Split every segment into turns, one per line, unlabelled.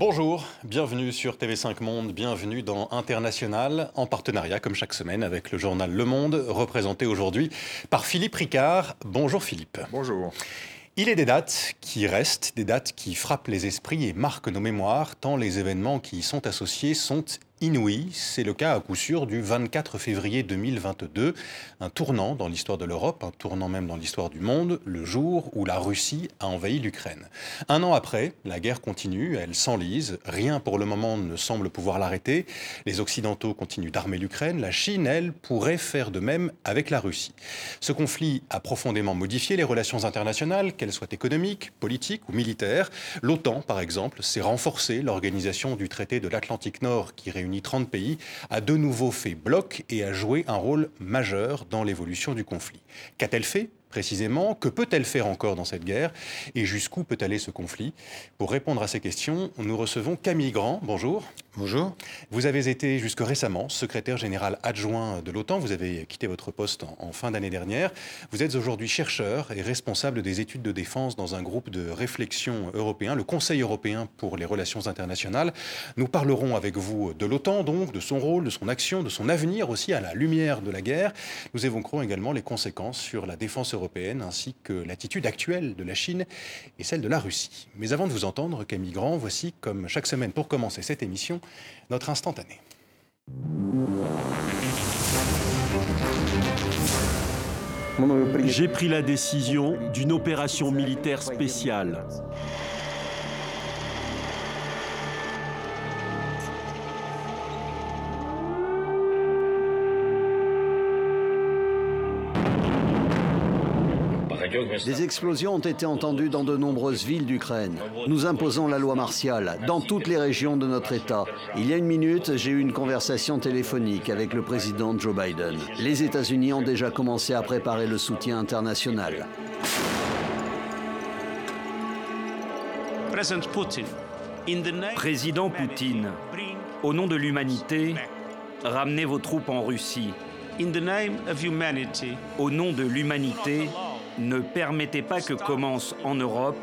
Bonjour, bienvenue sur TV5 Monde, bienvenue dans International, en partenariat comme chaque semaine avec le journal Le Monde, représenté aujourd'hui par Philippe Ricard. Bonjour Philippe.
Bonjour.
Il est des dates qui restent, des dates qui frappent les esprits et marquent nos mémoires, tant les événements qui y sont associés sont inouï. C'est le cas à coup sûr du 24 février 2022, un tournant dans l'histoire de l'Europe, un tournant même dans l'histoire du monde, le jour où la Russie a envahi l'Ukraine. Un an après, la guerre continue, elle s'enlise, rien pour le moment ne semble pouvoir l'arrêter. Les Occidentaux continuent d'armer l'Ukraine, la Chine, elle, pourrait faire de même avec la Russie. Ce conflit a profondément modifié les relations internationales, qu'elles soient économiques, politiques ou militaires. L'OTAN, par exemple, s'est renforcée, l'organisation du traité de l'Atlantique Nord qui réunit 30 pays, a de nouveau fait bloc et a joué un rôle majeur dans l'évolution du conflit. Qu'a-t-elle fait? Précisément Que peut-elle faire encore dans cette guerre Et jusqu'où peut aller ce conflit Pour répondre à ces questions, nous recevons Camille Grand. Bonjour.
Bonjour.
Vous avez été jusque récemment secrétaire général adjoint de l'OTAN. Vous avez quitté votre poste en, fin d'année dernière. Vous êtes aujourd'hui chercheur et responsable des études de défense dans un groupe de réflexion européen, le Conseil européen pour les relations internationales. Nous parlerons avec vous de l'OTAN, donc, de son rôle, de son action, de son avenir aussi à la lumière de la guerre. Nous évoquerons également les conséquences sur la défense européenne ainsi que l'attitude actuelle de la Chine et celle de la Russie. Mais avant de vous entendre, Camille Grand, voici, comme chaque semaine pour commencer cette émission, notre instantané.
J'ai pris la décision d'une opération militaire spéciale.
Des explosions ont été entendues dans de nombreuses villes d'Ukraine. Nous imposons la loi martiale dans toutes les régions de notre État. Il y a une minute, j'ai eu une conversation téléphonique avec le président Joe Biden. Les États-Unis ont déjà commencé à préparer le soutien international.
Président Poutine, au nom de l'humanité, ramenez vos troupes en Russie. Au nom de l'humanité, ne permettez pas que commence en Europe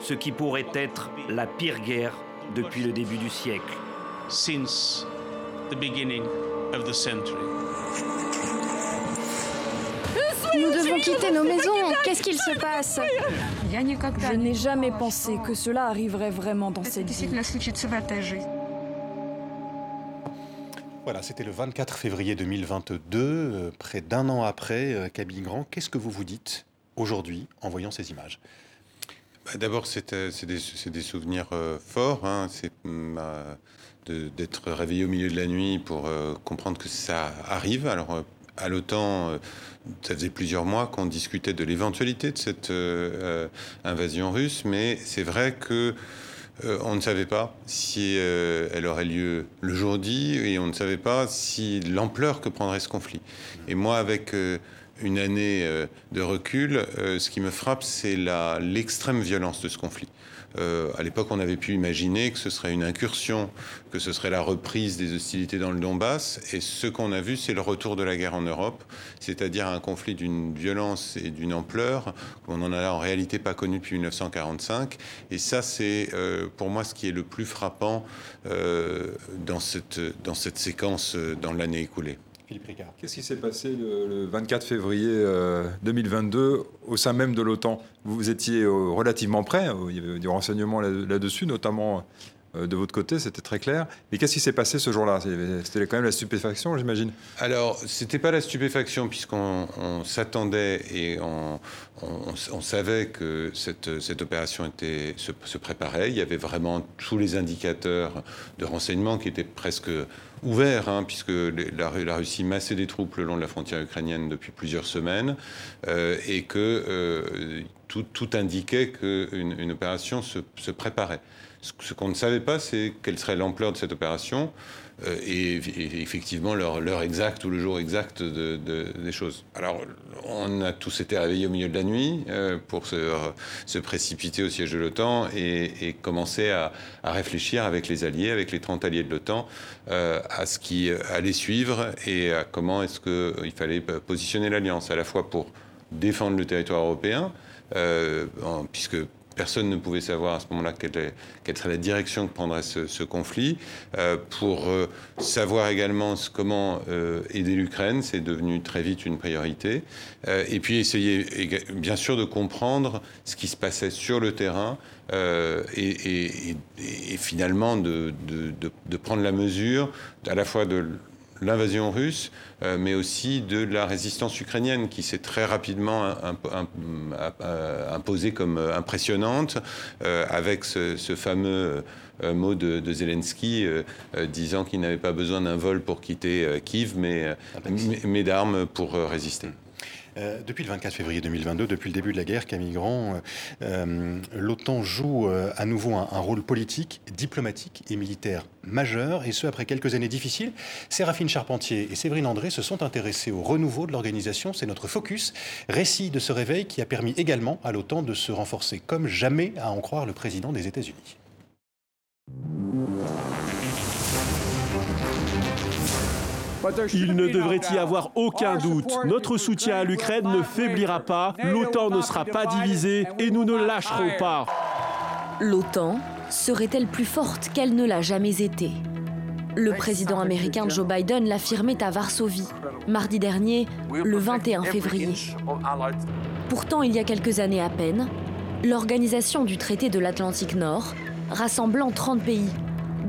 ce qui pourrait être la pire guerre depuis le début du siècle. Since the beginning of the century.
Nous devons quitter nos maisons. Qu'est-ce qu'il se passe? Je n'ai jamais pensé que cela arriverait vraiment dans cette vie.
Voilà, c'était le 24 février 2022, euh, près d'un an après, euh, Camille Grand. Qu'est-ce que vous vous dites? Aujourd'hui en voyant ces images
bah, D'abord, c'est des, souvenirs euh, forts. Hein. C'est mm, bah, d'être réveillé au milieu de la nuit pour euh, comprendre que ça arrive. Alors, euh, à l'OTAN, ça faisait plusieurs mois qu'on discutait de l'éventualité de cette invasion russe, mais c'est vrai que on ne savait pas si elle aurait lieu le jour dit et on ne savait pas si l'ampleur que prendrait ce conflit. Et moi, avec une année euh, de recul, euh, ce qui me frappe, c'est l'extrême violence de ce conflit. Euh, à l'époque, on avait pu imaginer que ce serait une incursion, que ce serait la reprise des hostilités dans le Donbass. Et ce qu'on a vu, c'est le retour de la guerre en Europe, c'est-à-dire un conflit d'une violence et d'une ampleur qu'on n'en a en réalité pas connu depuis 1945. Et ça, c'est pour moi ce qui est le plus frappant dans, cette, dans cette séquence dans l'année écoulée.
Qu'est-ce qui s'est passé le, 24 février 2022 euh, au sein même de l'OTAN? Vous étiez euh, relativement prêt, euh, il y avait du renseignement là-dessus, notamment de votre côté, c'était très clair. Mais qu'est-ce qui s'est passé ce jour-là? C'était quand même la stupéfaction, j'imagine
Alors, c'était pas la stupéfaction, puisqu'on s'attendait et on, savait que cette, cette opération était, se, se, préparait. Il y avait vraiment tous les indicateurs de renseignement qui étaient presque ouvert, hein, puisque la, Russie massait des troupes le long de la frontière ukrainienne depuis plusieurs semaines, euh, et que euh, tout, indiquait qu'une une opération se, se préparait. Ce, qu'on ne savait pas, c'est quelle serait l'ampleur de cette opération. Euh, et, effectivement l'heure exacte ou le jour exact de, des choses. Alors, on a tous été réveillés au milieu de la nuit euh, pour se, précipiter au siège de l'OTAN et, commencer à, réfléchir avec les alliés, avec les 30 alliés de l'OTAN, euh, à ce qui allait suivre et à comment est-ce qu'il fallait positionner l'alliance, à la fois pour défendre le territoire européen, puisque personne ne pouvait savoir à ce moment-là quelle, serait la direction que prendrait ce, conflit. Euh, pour euh, savoir également comment euh, aider l'Ukraine, c'est devenu très vite une priorité. et puis essayer bien sûr de comprendre ce qui se passait sur le terrain et, finalement de, de, prendre la mesure à la fois de l'invasion russe, euh, mais aussi de la résistance ukrainienne qui s'est très rapidement imposée comme euh, impressionnante, euh, avec ce, fameux mot de, Zelensky disant qu'il n'avait pas besoin d'un vol pour quitter Kiev, mais, mais d'armes pour résister.
Euh, depuis le 24 février 2022, depuis le début de la guerre, Camille Grand, euh, euh, l'OTAN joue à nouveau un, rôle politique, diplomatique et militaire majeur, et ce après quelques années difficiles. Séraphine Charpentier et Séverine André se sont intéressés au renouveau de l'organisation. C'est notre focus, récit de ce réveil qui a permis également à l'OTAN de se renforcer comme jamais, à en croire le président des États-Unis.
Il ne devrait y avoir aucun doute. Notre soutien à l'Ukraine ne faiblira pas, l'OTAN ne sera pas divisée et nous ne lâcherons pas.
L'OTAN serait-elle plus forte qu'elle ne l'a jamais été? Le président américain Joe Biden l'affirmait à Varsovie, mardi dernier, le 21 février. Pourtant, il y a quelques années à peine, l'organisation du traité de l'Atlantique Nord, rassemblant 30 pays,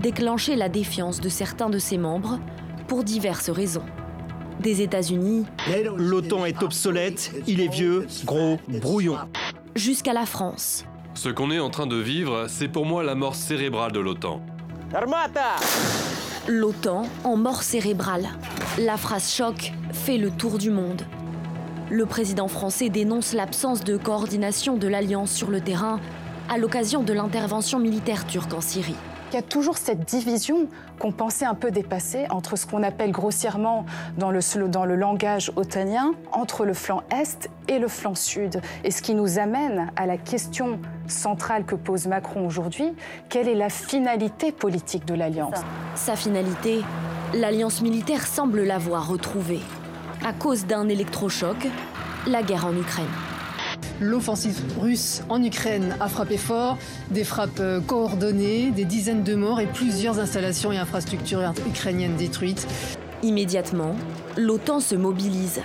déclenchait la défiance de certains de ses membres pour diverses raisons. Des États-Unis.
L'OTAN est obsolète, il est vieux, gros, brouillon.
Jusqu'à la France.
Ce qu'on est en train de vivre, c'est pour moi la mort cérébrale de l'OTAN.
L'OTAN en mort cérébrale. La phrase choc fait le tour du monde. Le président français dénonce l'absence de coordination de l'Alliance sur le terrain à l'occasion de l'intervention militaire turque en Syrie.
Il y a toujours cette division qu'on pensait un peu dépassée entre ce qu'on appelle grossièrement dans le, dans le langage otanien, entre le flanc Est et le flanc Sud. Et ce qui nous amène à la question centrale que pose Macron aujourd'hui, quelle est la finalité politique de l'Alliance?
Sa finalité, l'Alliance militaire semble l'avoir retrouvée. À cause d'un électrochoc, la guerre en Ukraine.
L'offensive russe en Ukraine a frappé fort, des frappes euh, coordonnées, des dizaines de morts et plusieurs installations et infrastructures ukrainiennes détruites.
Immédiatement, l'OTAN se mobilise.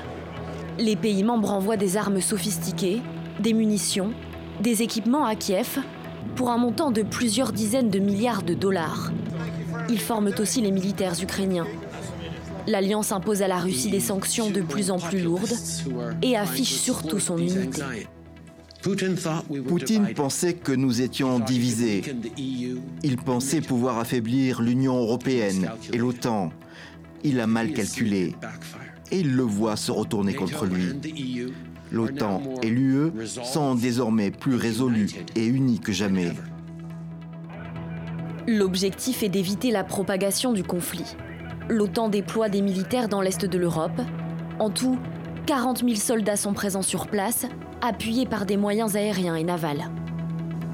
Les pays membres envoient des armes sophistiquées, des munitions, des équipements à Kiev pour un montant de plusieurs dizaines de milliards de dollars. Ils forment aussi les militaires ukrainiens. L'Alliance impose à la Russie des sanctions de plus en plus lourdes et affiche surtout son unité.
Poutine pensait que nous étions divisés. Il pensait pouvoir affaiblir l'Union européenne et l'OTAN. Il a mal calculé. Et il le voit se retourner contre lui. L'OTAN et l'UE sont désormais plus résolus et unis que jamais.
L'objectif est d'éviter la propagation du conflit. L'OTAN déploie des militaires dans l'est de l'Europe. En tout, 40 000 soldats sont présents sur place appuyé par des moyens aériens et navals.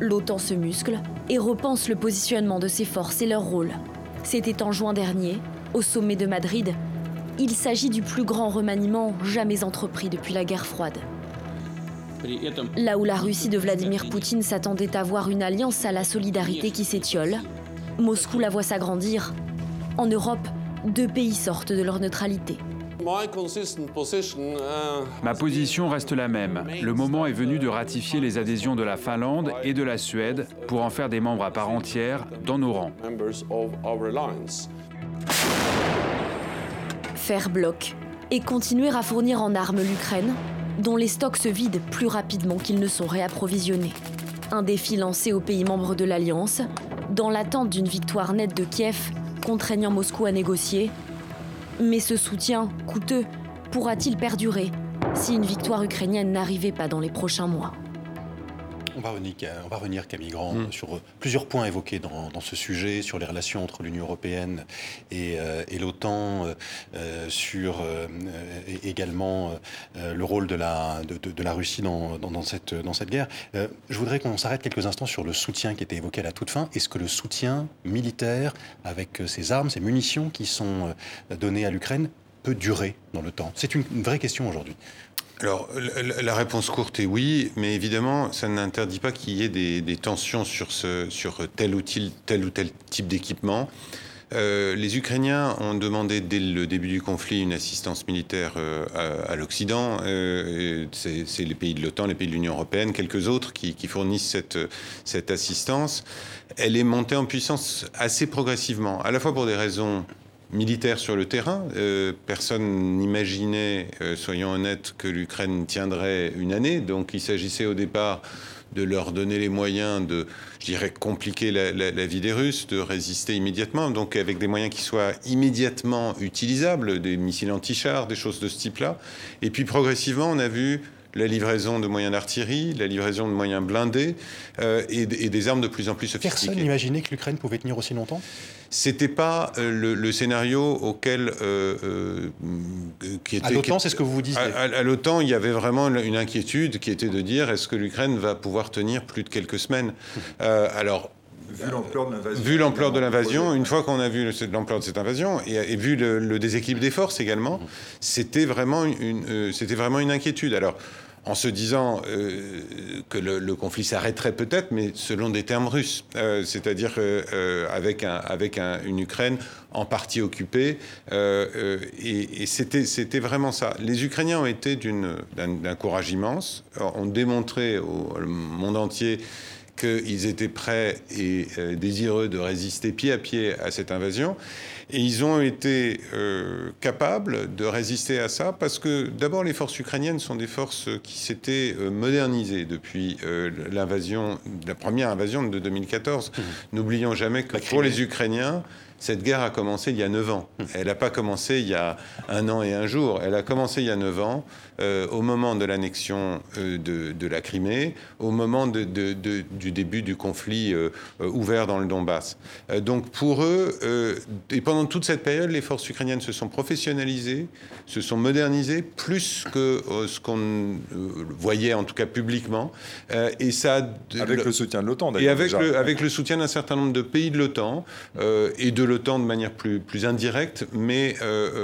L'OTAN se muscle et repense le positionnement de ses forces et leur rôle. C'était en juin dernier, au sommet de Madrid. Il s'agit du plus grand remaniement jamais entrepris depuis la guerre froide. Là où la Russie de Vladimir Poutine s'attendait à voir une alliance à la solidarité qui s'étiole, Moscou la voit s'agrandir. En Europe, deux pays sortent de leur neutralité.
Ma position reste la même. Le moment est venu de ratifier les adhésions de la Finlande et de la Suède pour en faire des membres à part entière dans nos rangs.
Faire bloc et continuer à fournir en armes l'Ukraine, dont les stocks se vident plus rapidement qu'ils ne sont réapprovisionnés. Un défi lancé aux pays membres de l'Alliance, dans l'attente d'une victoire nette de Kiev, contraignant Moscou à négocier mais ce soutien, coûteux, pourra-t-il perdurer si une victoire ukrainienne n'arrivait pas dans les prochains mois?
On va, revenir, on va revenir, Camille Grand, mm. sur euh, plusieurs points évoqués dans, ce sujet, sur les relations entre l'Union européenne et, euh, l'OTAN, euh, sur également le rôle de la, de, la Russie dans, cette, dans cette guerre. je voudrais qu'on s'arrête quelques instants sur le soutien qui était évoqué à la toute fin. Est-ce que le soutien militaire, avec ces armes, ces munitions qui sont données à l'Ukraine, peut durer dans le temps C'est une vraie question aujourd'hui.
Alors, la réponse courte est oui, mais évidemment, ça n'interdit pas qu'il y ait des, tensions sur, tel, ou tel, type d'équipement. Euh, les Ukrainiens ont demandé dès le début du conflit une assistance militaire euh, à, l'Occident. Euh, c'est les pays de l'OTAN, les pays de l'Union européenne, quelques autres qui, fournissent cette assistance. Elle est montée en puissance assez progressivement, à la fois pour des raisons militaires sur le terrain. personne n'imaginait, soyons honnêtes, que l'Ukraine tiendrait une année. Donc il s'agissait au départ de leur donner les moyens de, je dirais, compliquer la, vie des Russes, de résister immédiatement, donc avec des moyens qui soient immédiatement utilisables, des missiles anti-chars, des choses de ce type-là. Et puis progressivement, on a vu la livraison de moyens d'artillerie, la livraison de moyens blindés euh, et, des armes de plus en plus sophistiquées.
Personne n'imaginait que l'Ukraine pouvait tenir aussi longtemps?
C'était pas euh, le, scénario auquel euh, euh,
qui était. À l'OTAN, c'est ce que vous vous disiez.
À, l'OTAN, il y avait vraiment une inquiétude qui était de dire est-ce que l'Ukraine va pouvoir tenir plus de quelques semaines?
Alors. Vu
l'ampleur de l'invasion, une fois qu'on a vu l'ampleur de cette invasion et, vu le, déséquilibre des forces également, c'était vraiment une, c'était vraiment une inquiétude. Alors, en se disant euh, que le, conflit s'arrêterait peut-être, mais selon des termes russes, euh, c'est-à-dire euh, avec, un, avec une Ukraine en partie occupée. et, c'était vraiment ça. Les Ukrainiens ont été d'un courage immense, ont démontré au monde entier qu'ils étaient prêts et désireux de résister pied à pied à cette invasion. Et ils ont été euh, capables de résister à ça parce que d'abord les forces ukrainiennes sont des forces qui s'étaient euh, modernisées depuis euh, l'invasion, la première invasion de 2014. Mmh. N'oublions jamais que pour les Ukrainiens, cette guerre a commencé il y a 9 ans. Elle n'a pas commencé il y a un an et un jour. Elle a commencé il y a 9 ans euh, au moment de l'annexion euh, de, la Crimée, au moment du début du conflit euh, ouvert dans le Donbass. donc pour eux, et pendant toute cette période, les forces ukrainiennes se sont professionnalisées, se sont modernisées plus que ce qu'on voyait en tout cas publiquement.
et ça, avec le, soutien de l'OTAN
d'ailleurs. Et avec le, avec le soutien d'un certain nombre de pays de l'OTAN et de l'OTAN de manière plus, plus indirecte, mais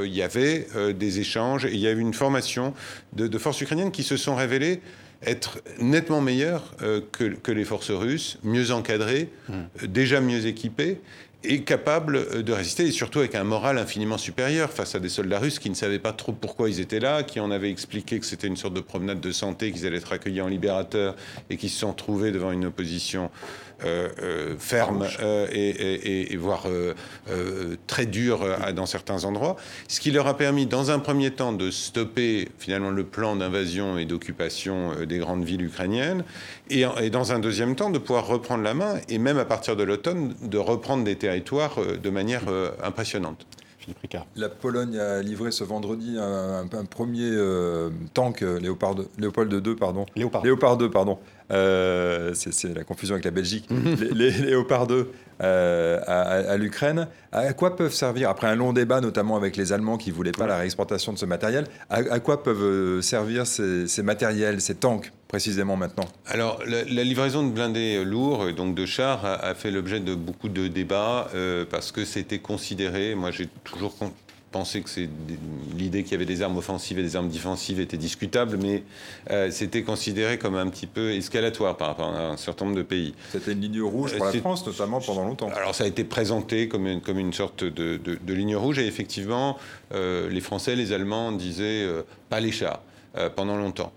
il y avait des échanges et il y a eu une formation de, forces ukrainiennes qui se sont révélées être nettement meilleures euh, que, les forces russes, mieux encadrées, hmm. déjà mieux équipées et capables euh, de résister, et surtout avec un moral infiniment supérieur face à des soldats russes qui ne savaient pas trop pourquoi ils étaient là, qui en avaient expliqué que c'était une sorte de promenade de santé, qu'ils allaient être accueillis en libérateurs, et qui se sont trouvés devant une opposition euh, euh, ferme euh, et, voire très dur dans certains endroits, ce qui leur a permis dans un premier temps de stopper finalement le plan d'invasion et d'occupation des grandes villes ukrainiennes, et, dans un deuxième temps de pouvoir reprendre la main, et même à partir de l'automne, de reprendre des territoires de manière impressionnante.
La Pologne a livré ce vendredi un, premier tank Léopard, Léopold 2, pardon.
Léopard.
Léopard 2, pardon, euh, c'est la confusion avec la Belgique, les, Léopard 2 euh, à, l'Ukraine. À quoi peuvent servir, après un long débat, notamment avec les Allemands qui ne voulaient pas la réexportation de ce matériel, à, quoi peuvent euh, servir ces, matériels, ces tanks précisément maintenant?
Alors, la, livraison de blindés lourds, donc de chars, a, fait l'objet de beaucoup de débats parce que c'était considéré, moi j'ai toujours penser que l'idée qu'il y avait des armes offensives et des armes défensives était discutable, mais euh, c'était considéré comme un petit peu escalatoire par rapport à un certain nombre de pays.
C'était une ligne rouge pour la France, notamment pendant longtemps.
Alors ça a été présenté comme une, comme une sorte de, de, ligne rouge, et effectivement, euh, les Français, les Allemands disaient euh, pas les chars pendant longtemps.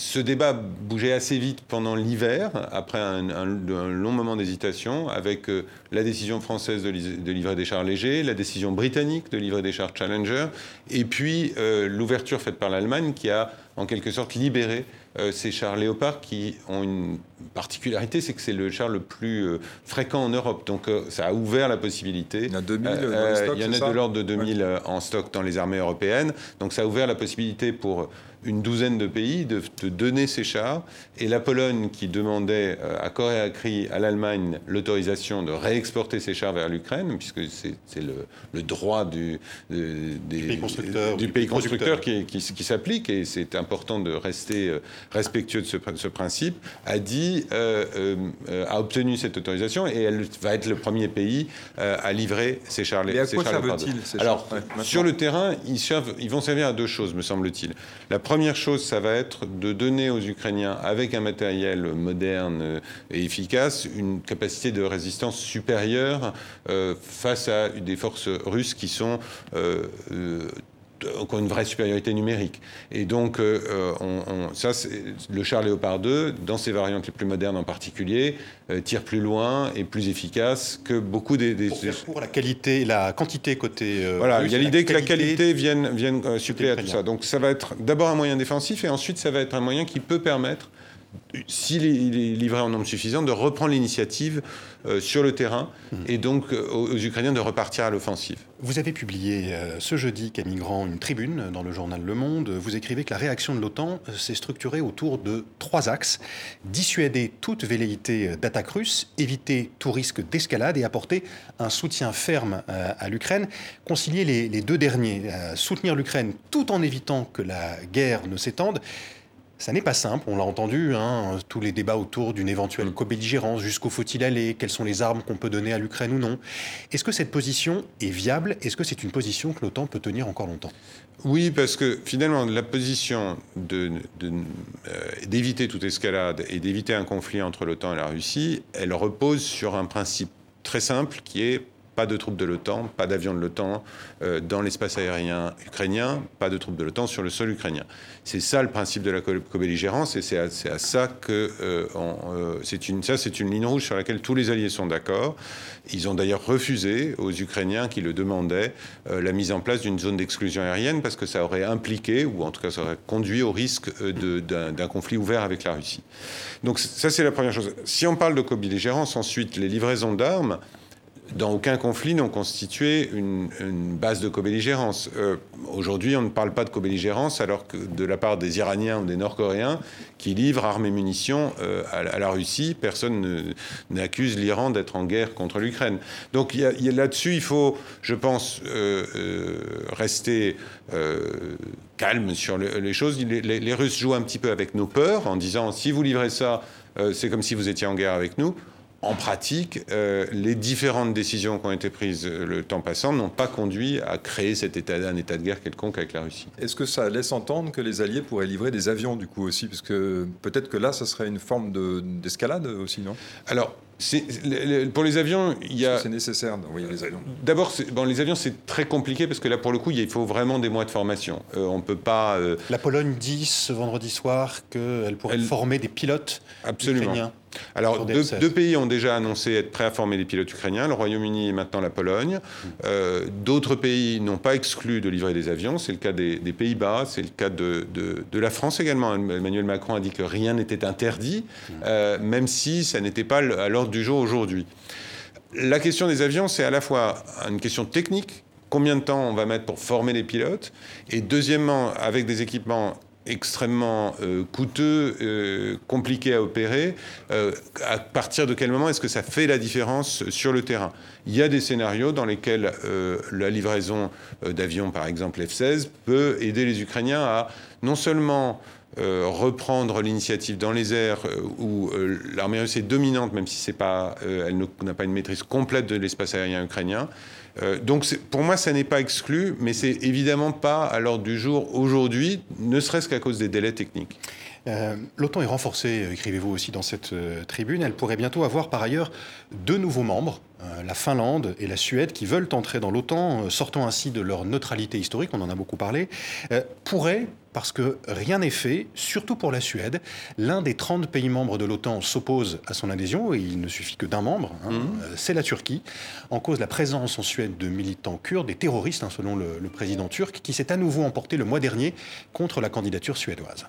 Ce débat bougeait assez vite pendant l'hiver, après un, long moment d'hésitation, avec euh, la décision française de, livrer des chars légers, la décision britannique de livrer des chars Challenger, et puis euh, l'ouverture faite par l'Allemagne qui a en quelque sorte libéré euh, ces chars Léopard qui ont une particularité, c'est que c'est le char le plus fréquent en Europe. Donc ça a ouvert la possibilité.
Il y en a 2000 stock,
Il y en a de l'ordre de 2000 en stock dans les armées européennes. Donc ça a ouvert la possibilité pour une douzaine de pays de, donner ces chars. Et la Pologne, qui demandait euh, à corps et à cri à l'Allemagne l'autorisation de réexporter ses chars vers l'Ukraine, puisque c'est le, droit du,
pays constructeur,
du, pays constructeur qui, qui, s'applique, et c'est important de rester euh, respectueux de ce, principe, a dit a obtenu cette autorisation et elle va être le premier pays à livrer ces chars.
Mais à quoi servent-ils
Alors, sur le terrain, ils, servent, ils vont servir à deux choses, me semble-t-il. La première chose, ça va être de donner aux Ukrainiens, avec un matériel moderne et efficace, une capacité de résistance supérieure face à des forces russes qui sont encore une vraie supériorité numérique. Et donc, euh, on, ça, le char Léopard 2, dans ses variantes les plus modernes en particulier, euh, tire plus loin et plus efficace que beaucoup des... des...
Pour, la qualité, la quantité côté...
Euh, voilà, il y a l'idée que la qualité vienne, vienne suppléer à tout ça. Donc ça va être d'abord un moyen défensif et ensuite ça va être un moyen qui peut permettre s'il est livré en nombre suffisant, de reprendre l'initiative euh, sur le terrain mmh. et donc euh, aux, Ukrainiens de repartir à l'offensive.
Vous avez publié euh, ce jeudi, Camille Grand, une tribune dans le journal Le Monde. Vous écrivez que la réaction de l'OTAN s'est structurée autour de trois axes. Dissuader toute velléité d'attaque russe, éviter tout risque d'escalade et apporter un soutien ferme à l'Ukraine. Concilier les, les deux derniers, soutenir l'Ukraine tout en évitant que la guerre ne s'étende. Ça n'est pas simple, on l'a entendu, hein, tous les débats autour d'une éventuelle mm. co-belligérance, jusqu'où faut-il aller, quelles sont les armes qu'on peut donner à l'Ukraine ou non. Est-ce que cette position est viable? Est-ce que c'est une position que l'OTAN peut tenir encore longtemps?
Oui, parce que finalement, la position euh, d'éviter toute escalade et d'éviter un conflit entre l'OTAN et la Russie, elle repose sur un principe très simple qui est pas de troupes de l'OTAN, pas d'avions de l'OTAN euh, dans l'espace aérien ukrainien, pas de troupes de l'OTAN sur le sol ukrainien. C'est ça le principe de la co-belligérance et c'est à, ça que euh, euh, c'est une, ça c'est une ligne rouge sur laquelle tous les alliés sont d'accord. Ils ont d'ailleurs refusé aux Ukrainiens qui le demandaient la mise en place d'une zone d'exclusion aérienne parce que ça aurait impliqué, ou en tout cas ça aurait conduit au risque d'un conflit ouvert avec la Russie. Donc ça c'est la première chose. Si on parle de co-belligérance, ensuite les livraisons d'armes, dans aucun conflit n'ont constitué une, base de co-belligérance. Euh, aujourd'hui, on ne parle pas de co-belligérance alors que de la part des Iraniens ou des Nord-Coréens qui livrent armes et munitions euh, à, la Russie, personne n'accuse l'Iran d'être en guerre contre l'Ukraine. Donc là-dessus, il faut, je pense, euh, rester calme sur les choses. Les, Russes jouent un petit peu avec nos peurs en disant si vous livrez ça, c'est comme si vous étiez en guerre avec nous en pratique, euh, les différentes décisions qui ont été prises euh, le temps passant n'ont pas conduit à créer cet état, un état de guerre quelconque avec la Russie.
Est-ce que ça laisse entendre que les Alliés pourraient livrer des avions du coup aussi? Parce que peut-être que là, ça serait une forme d'escalade aussi, non?
Alors, pour les avions, il y a.
C'est nécessaire d'envoyer les avions.
D'abord, bon, les avions, c'est très compliqué parce que là, pour le coup, il faut vraiment des mois de formation. Euh, on peut pas.
La Pologne dit ce vendredi soir qu'elle pourrait former des pilotes
Absolument.
ukrainiens.
Alors, deux, pays ont déjà annoncé être prêts à former des pilotes ukrainiens, le Royaume-Uni et maintenant la Pologne. Euh, d'autres pays n'ont pas exclu de livrer des avions, c'est le cas des, Pays-Bas, c'est le cas de, la France également. Emmanuel Macron a dit que rien n'était interdit, euh, même si ça n'était pas à l'ordre du jour aujourd'hui. La question des avions, c'est à la fois une question technique, combien de temps on va mettre pour former les pilotes, et deuxièmement, avec des équipements extrêmement euh, coûteux, euh, compliqué à opérer, euh, à partir de quel moment est-ce que ça fait la différence sur le terrain? Il y a des scénarios dans lesquels la livraison d'avions, par exemple F-16, peut aider les Ukrainiens à non seulement reprendre l'initiative dans les airs où l'armée russe est dominante, même si c'est pas, elle n'a pas une maîtrise complète de l'espace aérien ukrainien, euh, donc pour moi, ça n'est pas exclu, mais c'est évidemment pas à l'ordre du jour aujourd'hui, ne serait-ce qu'à cause des délais techniques.
Euh, L'OTAN est renforcée, écrivez-vous aussi dans cette euh, tribune. Elle pourrait bientôt avoir par ailleurs deux nouveaux membres, la Finlande et la Suède, qui veulent entrer dans l'OTAN, sortant ainsi de leur neutralité historique, on en a beaucoup parlé, pourraient parce que rien n'est fait, surtout pour la Suède. L'un des 30 pays membres de l'OTAN s'oppose à son adhésion, et il ne suffit que d'un membre, hein, mmh. euh, c'est la Turquie, en cause la présence en Suède de militants kurdes, des terroristes, hein, selon le président turc, qui s'est à nouveau emporté le mois dernier contre la candidature suédoise.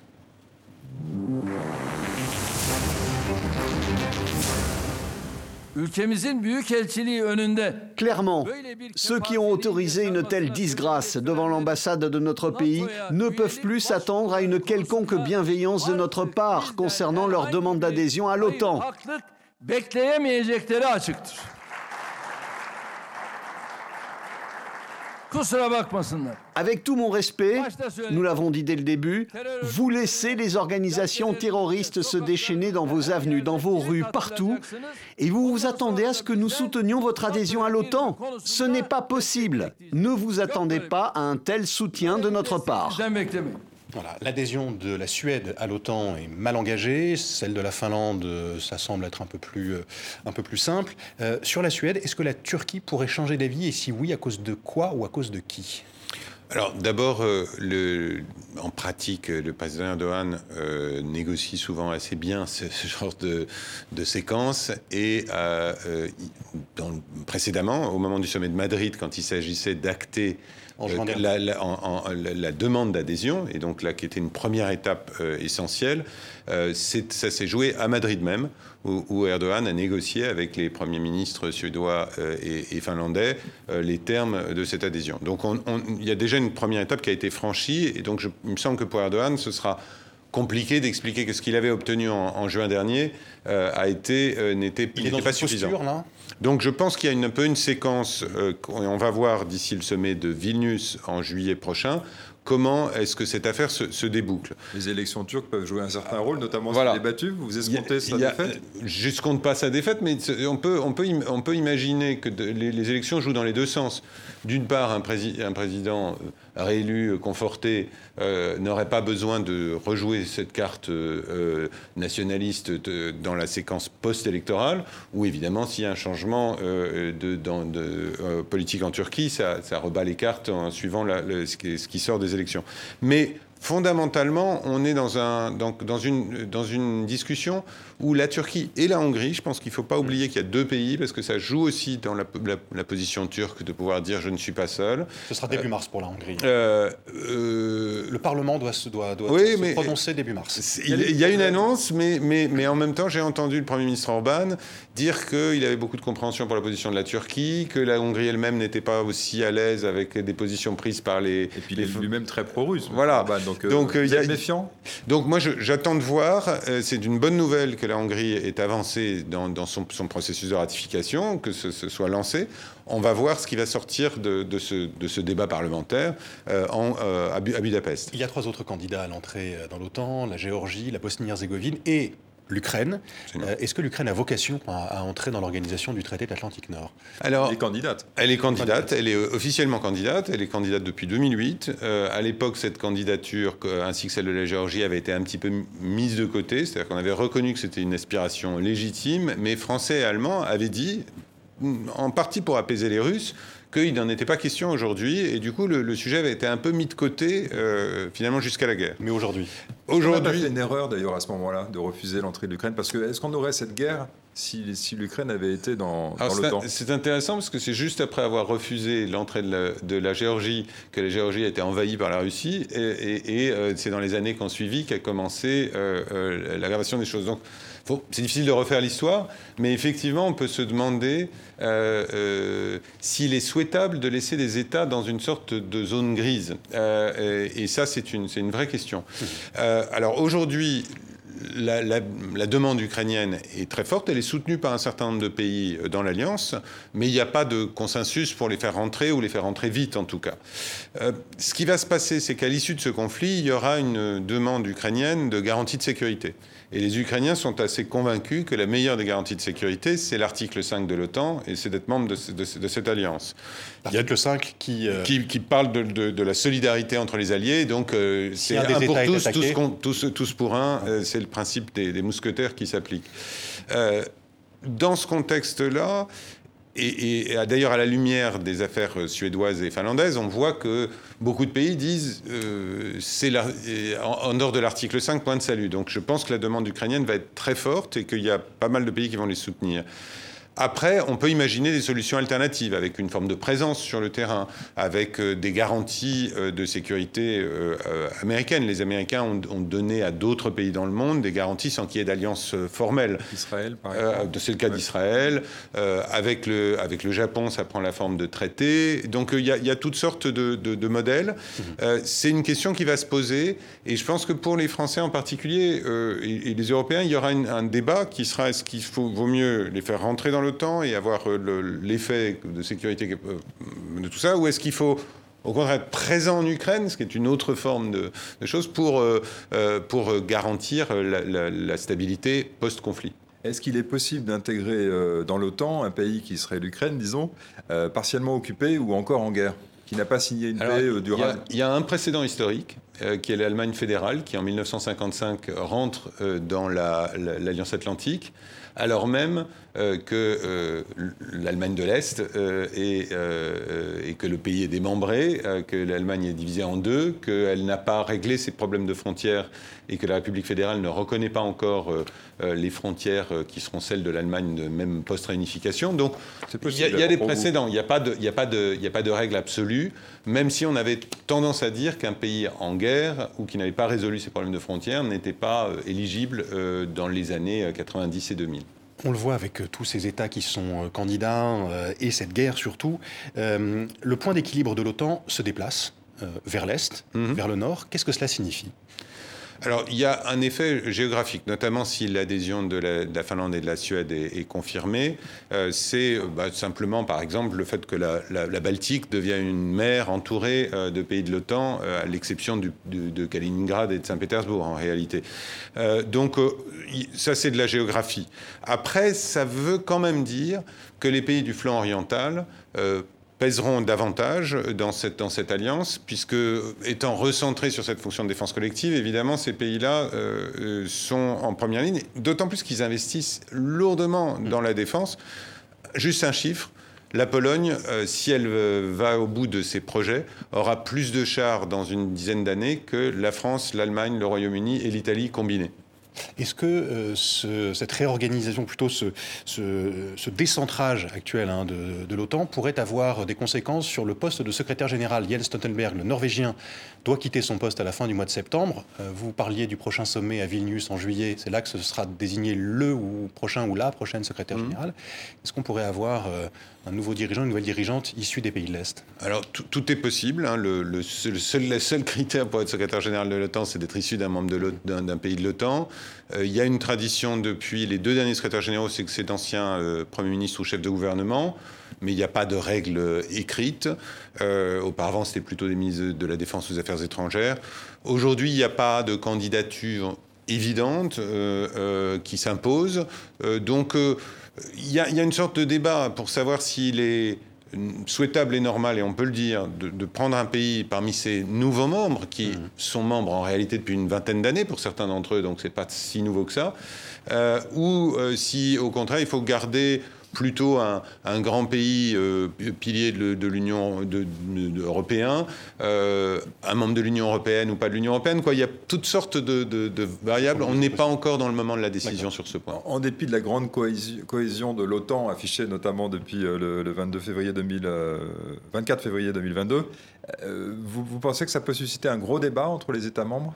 Clairement, ceux qui ont autorisé une telle disgrâce devant l'ambassade de notre pays ne peuvent plus s'attendre à une quelconque bienveillance de notre part concernant leur demande d'adhésion à l'OTAN. Avec tout mon respect, nous l'avons dit dès le début, vous laissez les organisations terroristes se déchaîner dans vos avenues, dans vos rues, partout, et vous vous attendez à ce que nous soutenions votre adhésion à l'OTAN. Ce n'est pas possible. Ne vous attendez pas à un tel soutien de notre part.
L'adhésion de la Suède à l'OTAN est mal engagée, celle de la Finlande, ça semble être un peu plus, euh, simple. Euh, sur la Suède, est-ce que la Turquie pourrait changer d'avis et si oui, à cause de quoi ou à cause de qui?
Alors d'abord, euh, en pratique, le président Erdogan négocie souvent assez bien ce, genre de, de, séquence. Et précédemment, au moment du sommet de Madrid, quand il s'agissait d'acter la, la, demande d'adhésion, et donc là qui était une première étape euh, essentielle, euh, ça s'est joué à Madrid même, où, Erdogan a négocié avec les premiers ministres suédois euh, et, finlandais les termes de cette adhésion. Donc il y a déjà une première étape qui a été franchie, et donc je, il me semble que pour Erdogan, ce sera compliqué d'expliquer que ce qu'il avait obtenu en, juin dernier a été n'était pas suffisant. là? Donc je pense qu'il y a une, un peu une séquence, euh, on va voir d'ici le sommet de Vilnius en juillet prochain, comment est-ce que cette affaire se, déboucle?
Les élections turques peuvent jouer un certain rôle, notamment voilà. les battus. Vous escomptez sa défaite?
Je pas sa défaite, mais on peut, on peut, on peut imaginer que les, élections jouent dans les deux sens. D'une part, un, un président euh, réélu, euh, conforté, euh, n'aurait pas besoin de rejouer cette carte euh, nationaliste dans la séquence post-électorale, ou évidemment, s'il y a un changement de, politique en Turquie, ça, ça, rebat les cartes en suivant ce, qui, sort des élections. Mais fondamentalement, on est dans, un, dans, dans, une, dans une discussion où la Turquie et la Hongrie, je pense qu'il ne faut pas oublier qu'il y a deux pays, parce que ça joue aussi dans la, position turque de pouvoir dire je ne suis pas seul.
Ce sera début mars pour la Hongrie. Euh, euh, le Parlement doit, se, doit, doit se prononcer début mars.
Il, y a une annonce, mais, mais, mais en même temps, j'ai entendu le Premier ministre Orban dire qu'il avait beaucoup de compréhension pour la position de la Turquie, que la Hongrie elle-même n'était pas aussi à l'aise avec des positions prises par les... Et
puis il est lui-même très pro-russe.
Voilà.
Donc, euh, donc il y a méfiant?
Donc moi, j'attends de voir. C'est une bonne nouvelle que la Hongrie est avancée dans, son, processus de ratification, que ce, soit lancé. On va voir ce qui va sortir de, ce, débat parlementaire euh, en, euh, à, Budapest.
Il y a trois autres candidats à l'entrée euh, dans l'OTAN, la Géorgie, la Bosnie-Herzégovine et l'Ukraine. Euh, est-ce que l'Ukraine a vocation à, entrer dans l'organisation du traité de l'Atlantique Nord?
Alors, Elle est candidate.
Elle est candidate, elle est euh, officiellement candidate, elle est candidate depuis 2008. Euh, à l'époque, cette candidature, ainsi que celle de la Géorgie, avait été un petit peu mise de côté, c'est-à-dire qu'on avait reconnu que c'était une aspiration légitime, mais Français et Allemands avaient dit, en partie pour apaiser les Russes, qu'il n'en était pas question aujourd'hui. Et du coup, le, sujet avait été un peu mis de côté, euh, finalement, jusqu'à la guerre.
Mais aujourd'hui
Aujourd'hui. Fait une erreur, d'ailleurs, à ce moment-là, de refuser l'entrée de l'Ukraine. Parce que, est-ce qu'on aurait cette guerre si, si l'Ukraine avait été dans, dans l'OTAN
C'est intéressant parce que c'est juste après avoir refusé l'entrée de, la, Géorgie que la Géorgie a été envahie par la Russie. Et, euh, c'est dans les années qui ont suivi qu'a commencé euh, l'aggravation des choses. Donc, c'est difficile de refaire l'histoire, mais effectivement, on peut se demander euh, euh, s'il est souhaitable de laisser des États dans une sorte de zone grise. Euh, et, ça, c'est une, une, vraie question. alors aujourd'hui, la, demande ukrainienne est très forte, elle est soutenue par un certain nombre de pays dans l'Alliance, mais il n'y a pas de consensus pour les faire rentrer ou les faire rentrer vite en tout cas. ce qui va se passer, c'est qu'à l'issue de ce conflit, il y aura une demande ukrainienne de garantie de sécurité. Et les Ukrainiens sont assez convaincus que la meilleure des garanties de sécurité, c'est l'article 5 de l'OTAN, et c'est d'être membre de, cette alliance.
L'article 5
euh, qui, qui, parle de, la solidarité entre les alliés, donc euh, c'est un pour tous, tous, pour un, euh, c'est le principe des, mousquetaires qui s'applique. dans ce contexte-là, et, d'ailleurs, à la lumière des affaires suédoises et finlandaises, on voit que beaucoup de pays disent euh, c'est en, dehors de l'article 5, point de salut. Donc je pense que la demande ukrainienne va être très forte et qu'il y a pas mal de pays qui vont les soutenir. Après, on peut imaginer des solutions alternatives avec une forme de présence sur le terrain, avec euh, des garanties euh, de sécurité euh, américaines. Les Américains ont, donné à d'autres pays dans le monde des garanties sans qu'il y ait d'alliance formelle.
Israël, par exemple.
C'est le cas d'Israël. avec, le, avec le Japon, ça prend la forme de traités. Donc il y, a toutes sortes de, modèles. Mmh. C'est une question qui va se poser. Et je pense que pour les Français en particulier et, les Européens, il y aura un débat qui sera est-ce qu'il vaut mieux les faire rentrer dans le temps et avoir euh, l'effet de sécurité euh, de tout ça Ou est-ce qu'il faut au contraire présent en Ukraine, ce qui est une autre forme de, choses, pour, euh, pour garantir la, stabilité post-conflit?
Est-ce qu'il est possible d'intégrer dans l'OTAN un pays qui serait l'Ukraine, disons, partiellement occupé ou encore en guerre, qui n'a pas signé une paix durable?
Il y, a un précédent historique, qui est l'Allemagne fédérale, qui en 1955 rentre dans l'Alliance Atlantique alors même que euh, l'Allemagne de l'Est euh, et, que le pays est démembré, que l'Allemagne est divisée en deux, qu'elle n'a pas réglé ses problèmes de frontières et que la République fédérale ne reconnaît pas encore les frontières qui seront celles de l'Allemagne même post-réunification. Donc il y, a des précédents, il n'y a, pas de, a, pas a pas de règle absolue, même si on avait tendance à dire qu'un pays en guerre ou qui n'avait pas résolu ses problèmes de frontières n'était pas éligible dans les années 90 et 2000.
On le voit avec euh, tous ces États qui sont euh, candidats euh, et cette guerre surtout. le point d'équilibre de l'OTAN se déplace vers l'Est, mhm. vers le Nord. Qu'est-ce que cela signifie?
Alors, il y a un effet géographique, notamment si l'adhésion de, la Finlande et de la Suède est, confirmée. Euh, c'est bah, simplement, par exemple, le fait que la, Baltique devient une mer entourée euh, de pays de l'OTAN, euh, à l'exception de Kaliningrad et de Saint-Pétersbourg, en réalité. donc, ça, c'est de la géographie. Après, ça veut quand même dire que les pays du flanc oriental pèseront davantage dans cette, dans cette alliance, puisque étant recentrés sur cette fonction de défense collective, évidemment, ces pays-là euh, euh, sont en première ligne, d'autant plus qu'ils investissent lourdement dans la défense. Juste un chiffre. La Pologne, euh, si elle va au bout de ses projets, aura plus de chars dans une dizaine d'années que la France, l'Allemagne, le Royaume-Uni et l'Italie combinés.
Est-ce que euh, cette réorganisation, plutôt ce, décentrage actuel hein, de, l'OTAN, pourrait avoir des conséquences sur le poste de secrétaire général? Jens Stoltenberg, le Norvégien, doit quitter son poste à la fin du mois de septembre. Euh, vous parliez du prochain sommet à Vilnius en juillet. C'est là que ce sera désigné le ou prochain ou la prochaine secrétaire mmh. générale. Est-ce qu'on pourrait avoir euh, un nouveau dirigeant, une nouvelle dirigeante issue des pays de l'Est
Alors tout, est possible. Hein. Le, seul, critère pour être secrétaire général de l'OTAN, c'est d'être issu d'un membre d'un pays de l'OTAN. Euh, il y a une tradition depuis les deux derniers secrétaires généraux, c'est que c'est d'anciens euh, premiers ministres ou chefs de gouvernement mais il n'y a pas de règle écrite. Euh, auparavant, c'était plutôt des ministres de la Défense des Affaires étrangères. Aujourd'hui, il n'y a pas de candidature évidente qui s'impose. donc, il y, a une sorte de débat pour savoir s'il est souhaitable et normal, et on peut le dire, de, prendre un pays parmi ces nouveaux membres, qui mmh. sont membres en réalité depuis une vingtaine d'années pour certains d'entre eux, donc c'est pas si nouveau que ça, euh, ou euh, si au contraire il faut garder plutôt un, grand pays euh, pilier de, l'Union européenne, euh, un membre de l'Union européenne ou pas de l'Union européenne. Quoi. Il y a toutes sortes de, variables. On n'est pas encore dans le moment de la décision sur ce point.
En dépit de la grande cohésion de l'OTAN affichée notamment depuis euh, le, 22 février 24 février 2022, vous, vous pensez que ça peut susciter un gros débat entre les États membres?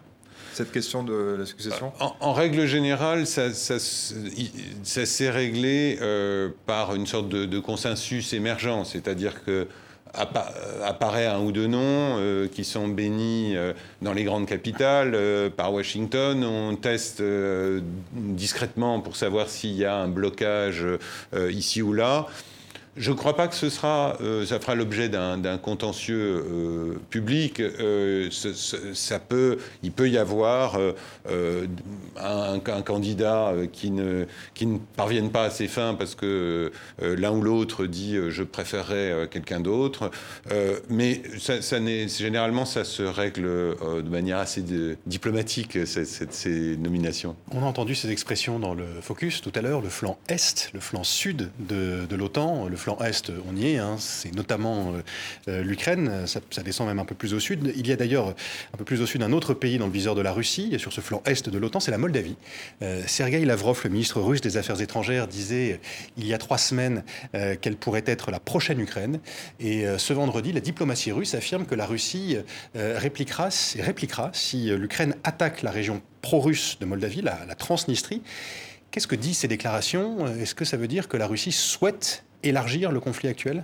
Cette question de la succession
en, règle générale, ça, s'est réglé euh, par une sorte de, consensus émergent, c'est-à-dire que apparaît un ou deux noms euh, qui sont bénis euh, dans les grandes capitales par Washington. On teste discrètement pour savoir s'il y a un blocage ici ou là. Je ne crois pas que ce sera, euh, ça fera l'objet d'un contentieux euh, public. Euh, ça peut, il peut y avoir un, candidat qui ne, qui ne parvienne pas à ses fins parce que l'un ou l'autre dit je préférerais quelqu'un d'autre. mais généralement, ça se règle de manière assez diplomatique, ces nominations.
On a entendu ces expressions dans le Focus tout à l'heure, le flanc Est, le flanc Sud de, de l'OTAN, le flanc Est, on y est, hein. c'est notamment euh, euh, l'Ukraine, ça, descend même un peu plus au sud. Il y a d'ailleurs un peu plus au sud un autre pays dans le viseur de la Russie, sur ce flanc Est de l'OTAN, c'est la Moldavie. Euh, Sergei Lavrov, le ministre russe des Affaires étrangères, disait il y a trois semaines qu'elle pourrait être la prochaine Ukraine. Et ce vendredi, la diplomatie russe affirme que la Russie répliquera, si l'Ukraine attaque la région pro-russe de Moldavie, la, la Transnistrie. Qu'est-ce que disent ces déclarations? Est-ce que ça veut dire que la Russie souhaite élargir le conflit actuel?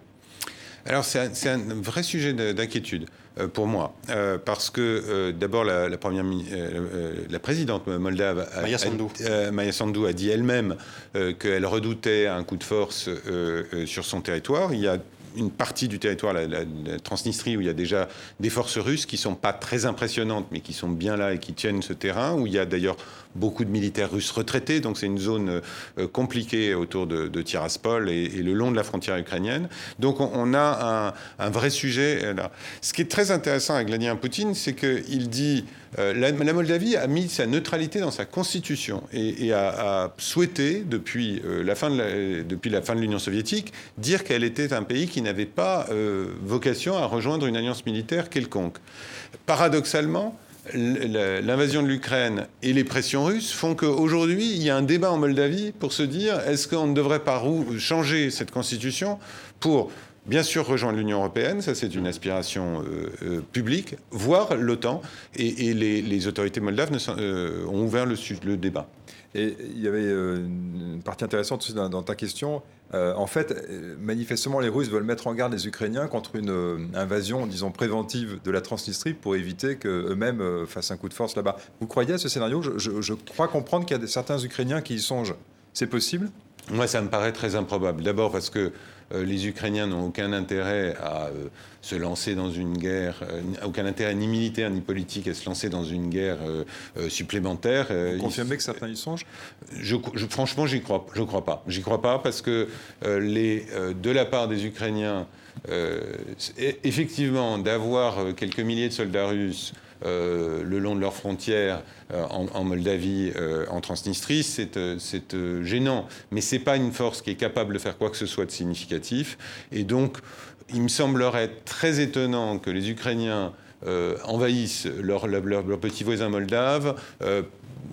Alors c'est un, vrai sujet d'inquiétude euh, pour moi, euh, parce que euh, d'abord la, première, la présidente moldave, Maya Sandu, a dit elle-même qu'elle redoutait un coup de force sur son territoire. Il y a une partie du territoire, la, Transnistrie, où il y a déjà des forces russes qui sont pas très impressionnantes, mais qui sont bien là et qui tiennent ce terrain, où il y a d'ailleurs beaucoup de militaires russes retraités, donc c'est une zone euh, compliquée autour de, Tiraspol et, le long de la frontière ukrainienne. Donc on, a un, vrai sujet euh, là. Ce qui est très intéressant avec Vladimir Poutine, c'est qu'il dit euh, la, Moldavie a mis sa neutralité dans sa constitution et, a, souhaité, depuis, la fin de depuis la fin de l'Union soviétique, dire qu'elle était un pays qui n'avait pas vocation à rejoindre une alliance militaire quelconque. Paradoxalement, l'invasion de l'Ukraine et les pressions russes font qu'aujourd'hui, il y a un débat en Moldavie pour se dire est-ce qu'on ne devrait pas changer cette constitution pour bien sûr rejoindre l'Union européenne, ça c'est une aspiration euh, euh, publique, voire l'OTAN, et, les, autorités moldaves euh, ont ouvert le, le débat.
Et il y avait une partie intéressante dans ta question. Euh, en fait, euh, manifestement, les Russes veulent mettre en garde les Ukrainiens contre une euh, invasion, disons, préventive de la Transnistrie pour éviter qu'eux-mêmes fassent un coup de force là-bas. Vous croyez à ce scénario? Je, crois comprendre qu'il y a certains Ukrainiens qui y songent. C'est possible?
Moi, ça me paraît très improbable. D'abord parce que euh, les Ukrainiens n'ont aucun intérêt à euh, se lancer dans une guerre, euh, aucun intérêt ni militaire ni politique à se lancer dans une guerre supplémentaire.
Vous confirmez que certains y songent?
Je, Franchement, j'y crois, je crois pas. J'y crois pas parce que les, de la part des Ukrainiens, effectivement, d'avoir quelques milliers de soldats russes euh, le long de leurs frontières euh, en, Moldavie, euh, en Transnistrie, c'est gênant. Mais ce n'est pas une force qui est capable de faire quoi que ce soit de significatif. Et donc, il me semblerait très étonnant que les Ukrainiens envahissent leur, petits voisins moldaves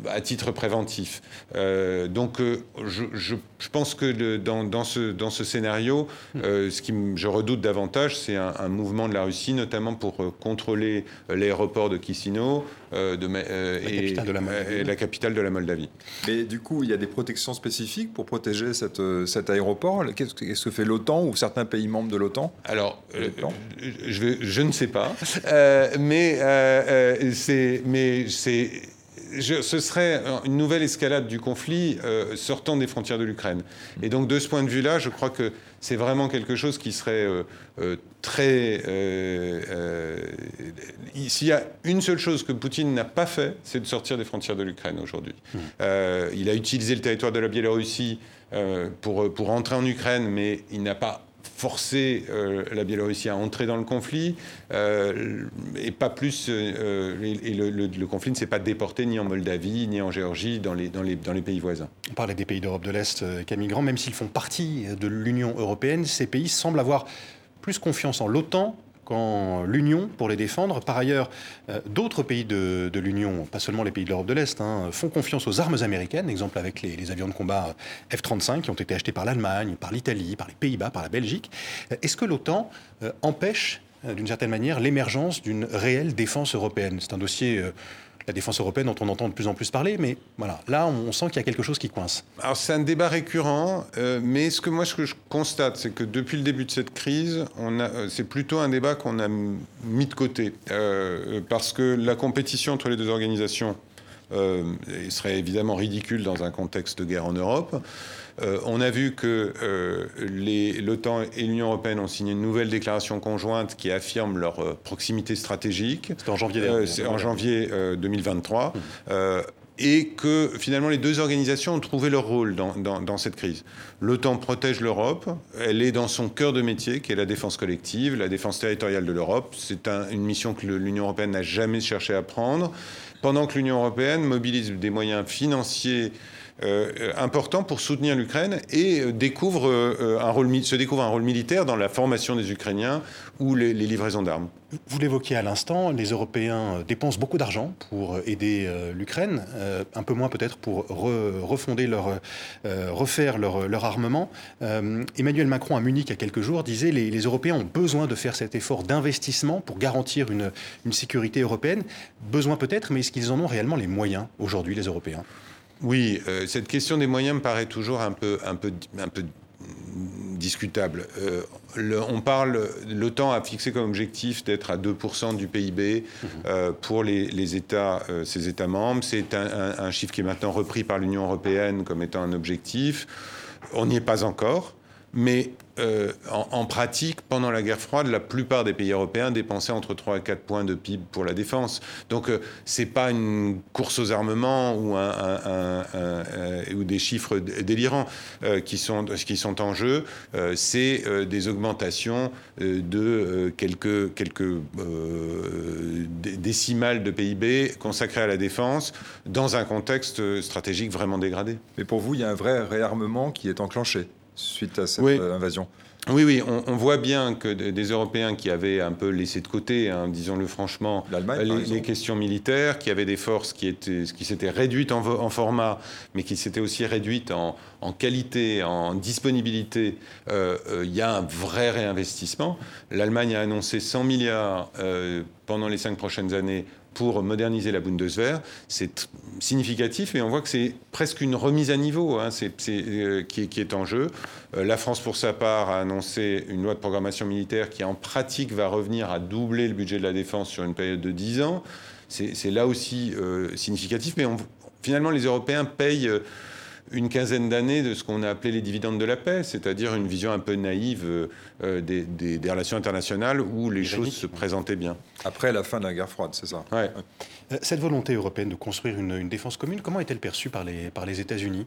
à titre préventif. Euh, donc euh, je, pense que dans, ce, dans ce scénario, euh, ce qui je redoute davantage, c'est un, mouvement de la Russie, notamment pour contrôler l'aéroport de Kisino de, et, la capitale de la Moldavie.
Mais du coup, il y a des protections spécifiques pour protéger cette, cet aéroport. Qu'est-ce que fait l'OTAN ou certains pays membres de l'OTAN?
Alors, je, je, ne sais pas, mais c'est mais c'est ce serait une nouvelle escalade du conflit euh, sortant des frontières de l'Ukraine. Et donc, de ce point de vue-là, je crois que c'est vraiment quelque chose qui serait euh, euh, très. S'il y a une seule chose que Poutine n'a pas fait, c'est de sortir des frontières de l'Ukraine aujourd'hui. Mmh. il a utilisé le territoire de la Biélorussie pour, pour entrer en Ukraine, mais il n'a pas forcer euh, la Biélorussie à entrer dans le conflit, euh, et pas plus. Euh, le, conflit ne s'est pas déporté ni en Moldavie, ni en Géorgie, dans les, dans les, dans les pays voisins.
On parlait des pays d'Europe de l'Est, Camille Grand, même s'ils font partie de l'Union européenne, ces pays semblent avoir plus confiance en l'OTAN quand l'Union pour les défendre. Par ailleurs, euh, d'autres pays de, l'Union, pas seulement les pays de l'Europe de l'Est, hein, font confiance aux armes américaines, exemple avec les, avions de combat F-35 qui ont été achetés par l'Allemagne, par l'Italie, par les Pays-Bas, par la Belgique. Est-ce que l'OTAN euh, empêche, euh, d'une certaine manière, l'émergence d'une réelle défense européenne? C'est un dossier la défense européenne dont on entend de plus en plus parler, mais voilà, là on sent qu'il y a quelque chose qui coince.
Alors c'est un débat récurrent, euh, mais ce que moi ce que je constate, c'est que depuis le début de cette crise, euh, c'est plutôt un débat qu'on a mis de côté, euh, parce que la compétition entre les deux organisations serait évidemment ridicule dans un contexte de guerre en Europe. Euh, on a vu que euh, l'OTAN et l'Union européenne ont signé une nouvelle déclaration conjointe qui affirme leur euh, proximité stratégique.
C'est en janvier,
C'est en janvier 2023 et que finalement les deux organisations ont trouvé leur rôle dans, cette crise. L'OTAN protège l'Europe, elle est dans son cœur de métier qui est la défense collective, la défense territoriale de l'Europe. C'est une mission que l'Union européenne n'a jamais cherché à prendre, pendant que l'Union européenne mobilise des moyens financiers important pour soutenir l'Ukraine et euh, découvre euh, un rôle, se découvre un rôle militaire dans la formation des Ukrainiens ou les, livraisons d'armes.
Vous l'évoquiez à l'instant, les Européens dépensent beaucoup d'argent pour aider l'Ukraine, un peu moins peut-être pour refonder leur, refaire leur, armement. Emmanuel Macron à Munich il y a quelques jours disait les, les Européens ont besoin de faire cet effort d'investissement pour garantir une, une sécurité européenne. Besoin peut-être, mais est-ce qu'ils en ont réellement les moyens aujourd'hui, les Européens?
Oui, euh, cette question des moyens me paraît toujours un peu, discutable. Euh, on parle, l'OTAN a fixé comme objectif d'être à 2% du PIB euh, pour les, États, ses États membres. C'est un, chiffre qui est maintenant repris par l'Union européenne comme étant un objectif. On n'y est pas encore. Mais euh, en, pratique, pendant la guerre froide, la plupart des pays européens dépensaient entre 3 et 4 points de PIB pour la défense. Donc, euh, c'est pas une course aux armements ou, euh, des chiffres délirants qui, sont, en jeu. c'est des augmentations de quelques décimales de PIB consacrées à la défense dans un contexte stratégique vraiment dégradé.
Mais pour vous, il y a un vrai réarmement qui est enclenché suite à cette euh, invasion.
Oui, oui, on, voit bien que des Européens qui avaient un peu laissé de côté, hein, disons-le franchement, les, questions militaires, qui avaient des forces qui étaient, qui s'étaient réduites en, format, mais qui s'étaient aussi réduites en, qualité, en disponibilité. Euh, euh, il y a un vrai réinvestissement. L'Allemagne a annoncé 100 milliards pendant les cinq prochaines années pour moderniser la Bundeswehr. C'est significatif et on voit que c'est presque une remise à niveau hein, euh, qui, est en jeu. Euh, la France, pour sa part, a annoncé une loi de programmation militaire qui, en pratique, va revenir à doubler le budget de la défense sur une période de 10 ans. C'est là aussi euh, significatif, mais finalement, les Européens payent une quinzaine d'années de ce qu'on a appelé les dividendes de la paix, c'est-à-dire une vision un peu naïve euh, des, relations internationales où les choses se présentaient bien.
Après la fin de la guerre froide, c'est ça?
Ouais. Euh, cette volonté européenne de construire une, une défense commune, comment est-elle perçue par les, par les États-Unis?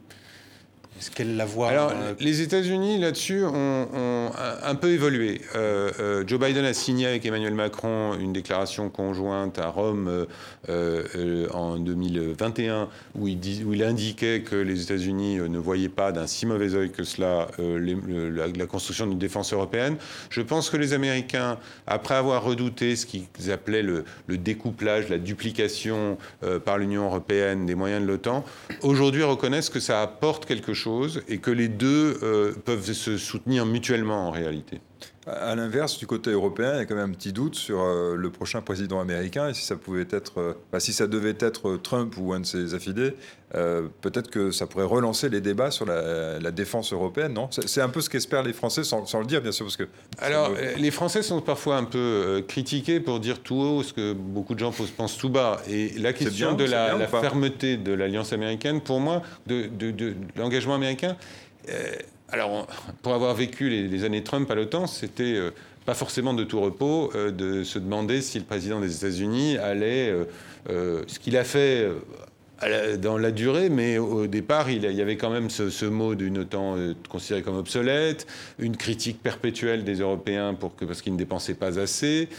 Est-ce qu'elle la voit
Alors, euh, les États-Unis, là-dessus, ont, un peu évolué. Euh, euh, Joe Biden a signé avec Emmanuel Macron une déclaration conjointe à Rome en 2021 où il, dit, où il, indiquait que les États-Unis ne voyaient pas d'un si mauvais œil que cela la, construction d'une défense européenne. Je pense que les Américains, après avoir redouté ce qu'ils appelaient le, le, découplage, la duplication par l'Union européenne des moyens de l'OTAN, aujourd'hui reconnaissent que ça apporte quelque chose et que les deux euh, peuvent se soutenir mutuellement en réalité.
À l'inverse, du côté européen, il y a quand même un petit doute sur euh, le prochain président américain et si ça pouvait être, euh, bah, si ça devait être Trump ou un de ses affidés, peut-être que ça pourrait relancer les débats sur la, défense européenne, non? C'est un peu ce qu'espèrent les Français, sans, le dire bien sûr, parce que.
Alors, les Français sont parfois un peu critiqués pour dire tout haut ce que beaucoup de gens pensent tout bas. Et la question de la, fermeté de l'alliance américaine, pour moi, de, de l'engagement américain. Alors, pour avoir vécu les, années Trump à l'OTAN, c'était euh, pas forcément de tout repos euh, de se demander si le président des États-Unis allait, euh, ce qu'il a fait dans la durée, mais au départ, il y avait quand même ce, mot d'une OTAN considérée comme obsolète, une critique perpétuelle des Européens pour que, parce qu'ils ne dépensaient pas assez.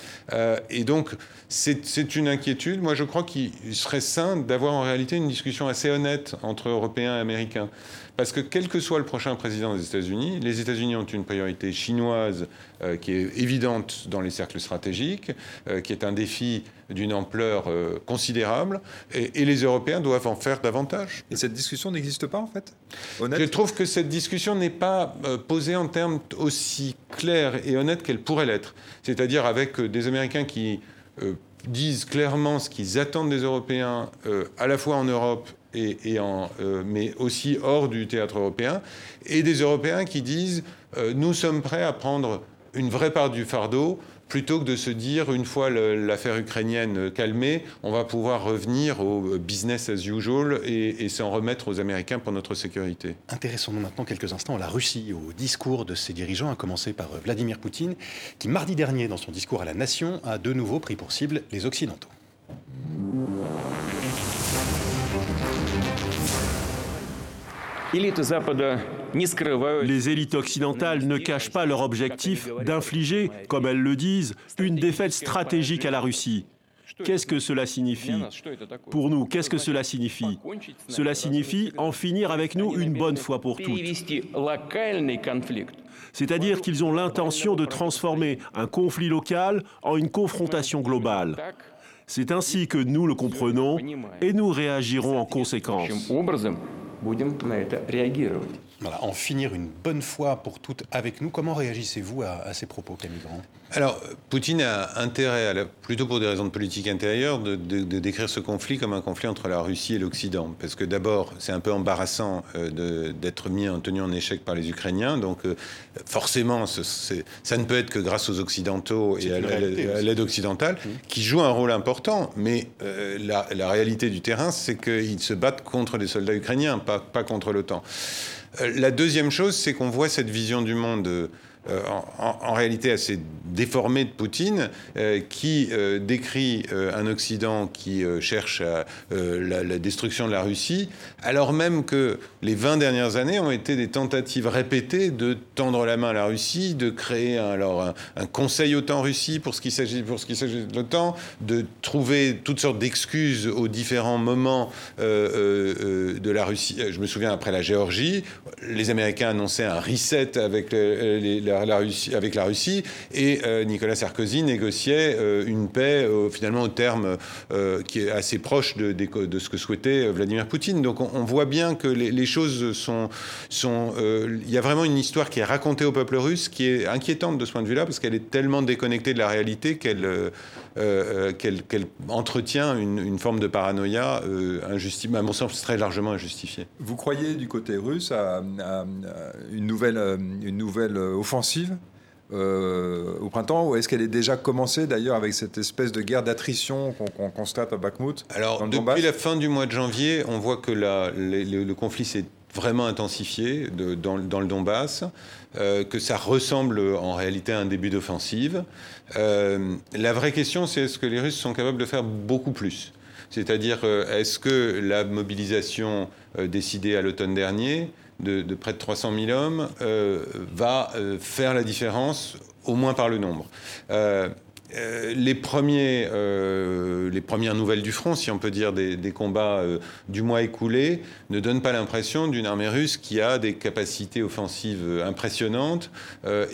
et donc, c'est une inquiétude. Moi, je crois qu'il serait sain d'avoir en réalité une discussion assez honnête entre Européens et Américains. Parce que quel que soit le prochain président des États-Unis, les États-Unis ont une priorité chinoise euh, qui est évidente dans les cercles stratégiques, euh, qui est un défi d'une ampleur euh, considérable, et, les Européens doivent en faire davantage.
Et cette discussion n'existe pas en fait
Je trouve que cette discussion n'est pas posée en termes aussi clairs et honnêtes qu'elle pourrait l'être. C'est-à-dire avec des Américains qui disent clairement ce qu'ils attendent des Européens, à la fois en Europe euh, mais aussi hors du théâtre européen, et des Européens qui disent euh, nous sommes prêts à prendre une vraie part du fardeau plutôt que de se dire, une fois l'affaire ukrainienne calmée, on va pouvoir revenir au business as usual et, et s'en remettre aux Américains pour notre sécurité.
Intéressons-nous maintenant quelques instants à la Russie, au discours de ses dirigeants, à commencer par Vladimir Poutine, qui mardi dernier, dans son discours à la nation, a de nouveau pris pour cible les Occidentaux.
Les élites occidentales ne cachent pas leur objectif d'infliger, comme elles le disent, une défaite stratégique à la Russie. Qu'est-ce que cela signifie? Pour nous, qu'est-ce que cela signifie? Cela signifie en finir avec nous une bonne fois pour toutes. C'est-à-dire qu'ils ont l'intention de transformer un conflit local en une confrontation globale. C'est ainsi que nous le comprenons et nous réagirons en conséquence
en finir une bonne fois pour toutes avec nous. Comment réagissez-vous à, ces propos, Camille Grand
Alors, Poutine a intérêt, plutôt pour des raisons de politique intérieure, de, décrire ce conflit comme un conflit entre la Russie et l'Occident. Parce que d'abord, c'est un peu embarrassant euh, d'être mis en tenu en échec par les Ukrainiens. Donc, euh, forcément, ça ne peut être que grâce aux Occidentaux et à l'aide occidentale, mmh. qui jouent un rôle important. Mais euh, la, la, réalité du terrain, c'est qu'ils se battent contre les soldats ukrainiens, pas, pas contre l'OTAN. La deuxième chose, c'est qu'on voit cette vision du monde euh, en, réalité assez déformé de Poutine, euh, qui euh, décrit un Occident qui cherche la, destruction de la Russie, alors même que les 20 dernières années ont été des tentatives répétées de tendre la main à la Russie, de créer un, alors un, conseil OTAN-Russie pour ce qui s'agit pour de l'OTAN, de trouver toutes sortes d'excuses aux différents moments de la Russie. Je me souviens après la Géorgie, les Américains annonçaient un reset avec les, les avec la Russie et euh, Nicolas Sarkozy négociait euh, une paix euh, finalement au terme qui est assez proche de, ce que souhaitait Vladimir Poutine. Donc on, voit bien que les, choses sont... il y a vraiment une histoire qui est racontée au peuple russe qui est inquiétante de ce point de vue-là parce qu'elle est tellement déconnectée de la réalité qu'elle entretient une, forme de paranoïa à mon sens très largement injustifiée.
Vous croyez du côté russe à, à une, nouvelle, une nouvelle offensive euh, au printemps ou est-ce qu'elle est déjà commencée d'ailleurs avec cette espèce de guerre d'attrition qu'on constate à Bakhmut
Alors depuis la fin du mois de janvier, on voit que le, conflit s'est vraiment intensifié dans, le Donbass, euh, que ça ressemble en réalité à un début d'offensive. Euh, la vraie question, c'est est-ce que les Russes sont capables de faire beaucoup plus? C'est-à-dire, est-ce que la mobilisation décidée à l'automne dernier de, près de 300 000 hommes euh, va euh, faire la différence, au moins par le nombre. Euh, les, premières nouvelles du front, si on peut dire, des, combats du mois écoulé, ne donnent pas l'impression d'une armée russe qui a des capacités offensives impressionnantes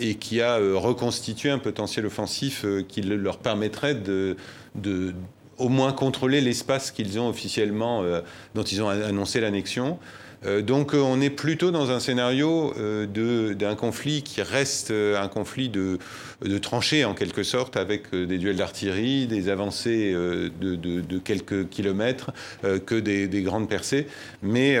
et qui a reconstitué un potentiel offensif qui leur permettrait de au moins contrôler l'espace qu'ils ont officiellement, dont ils ont annoncé l'annexion. Euh, donc euh, on est plutôt dans un scénario euh, d'un conflit qui reste un conflit de, tranchées en quelque sorte, avec des duels d'artillerie, des avancées de, quelques kilomètres, que des, grandes percées. Mais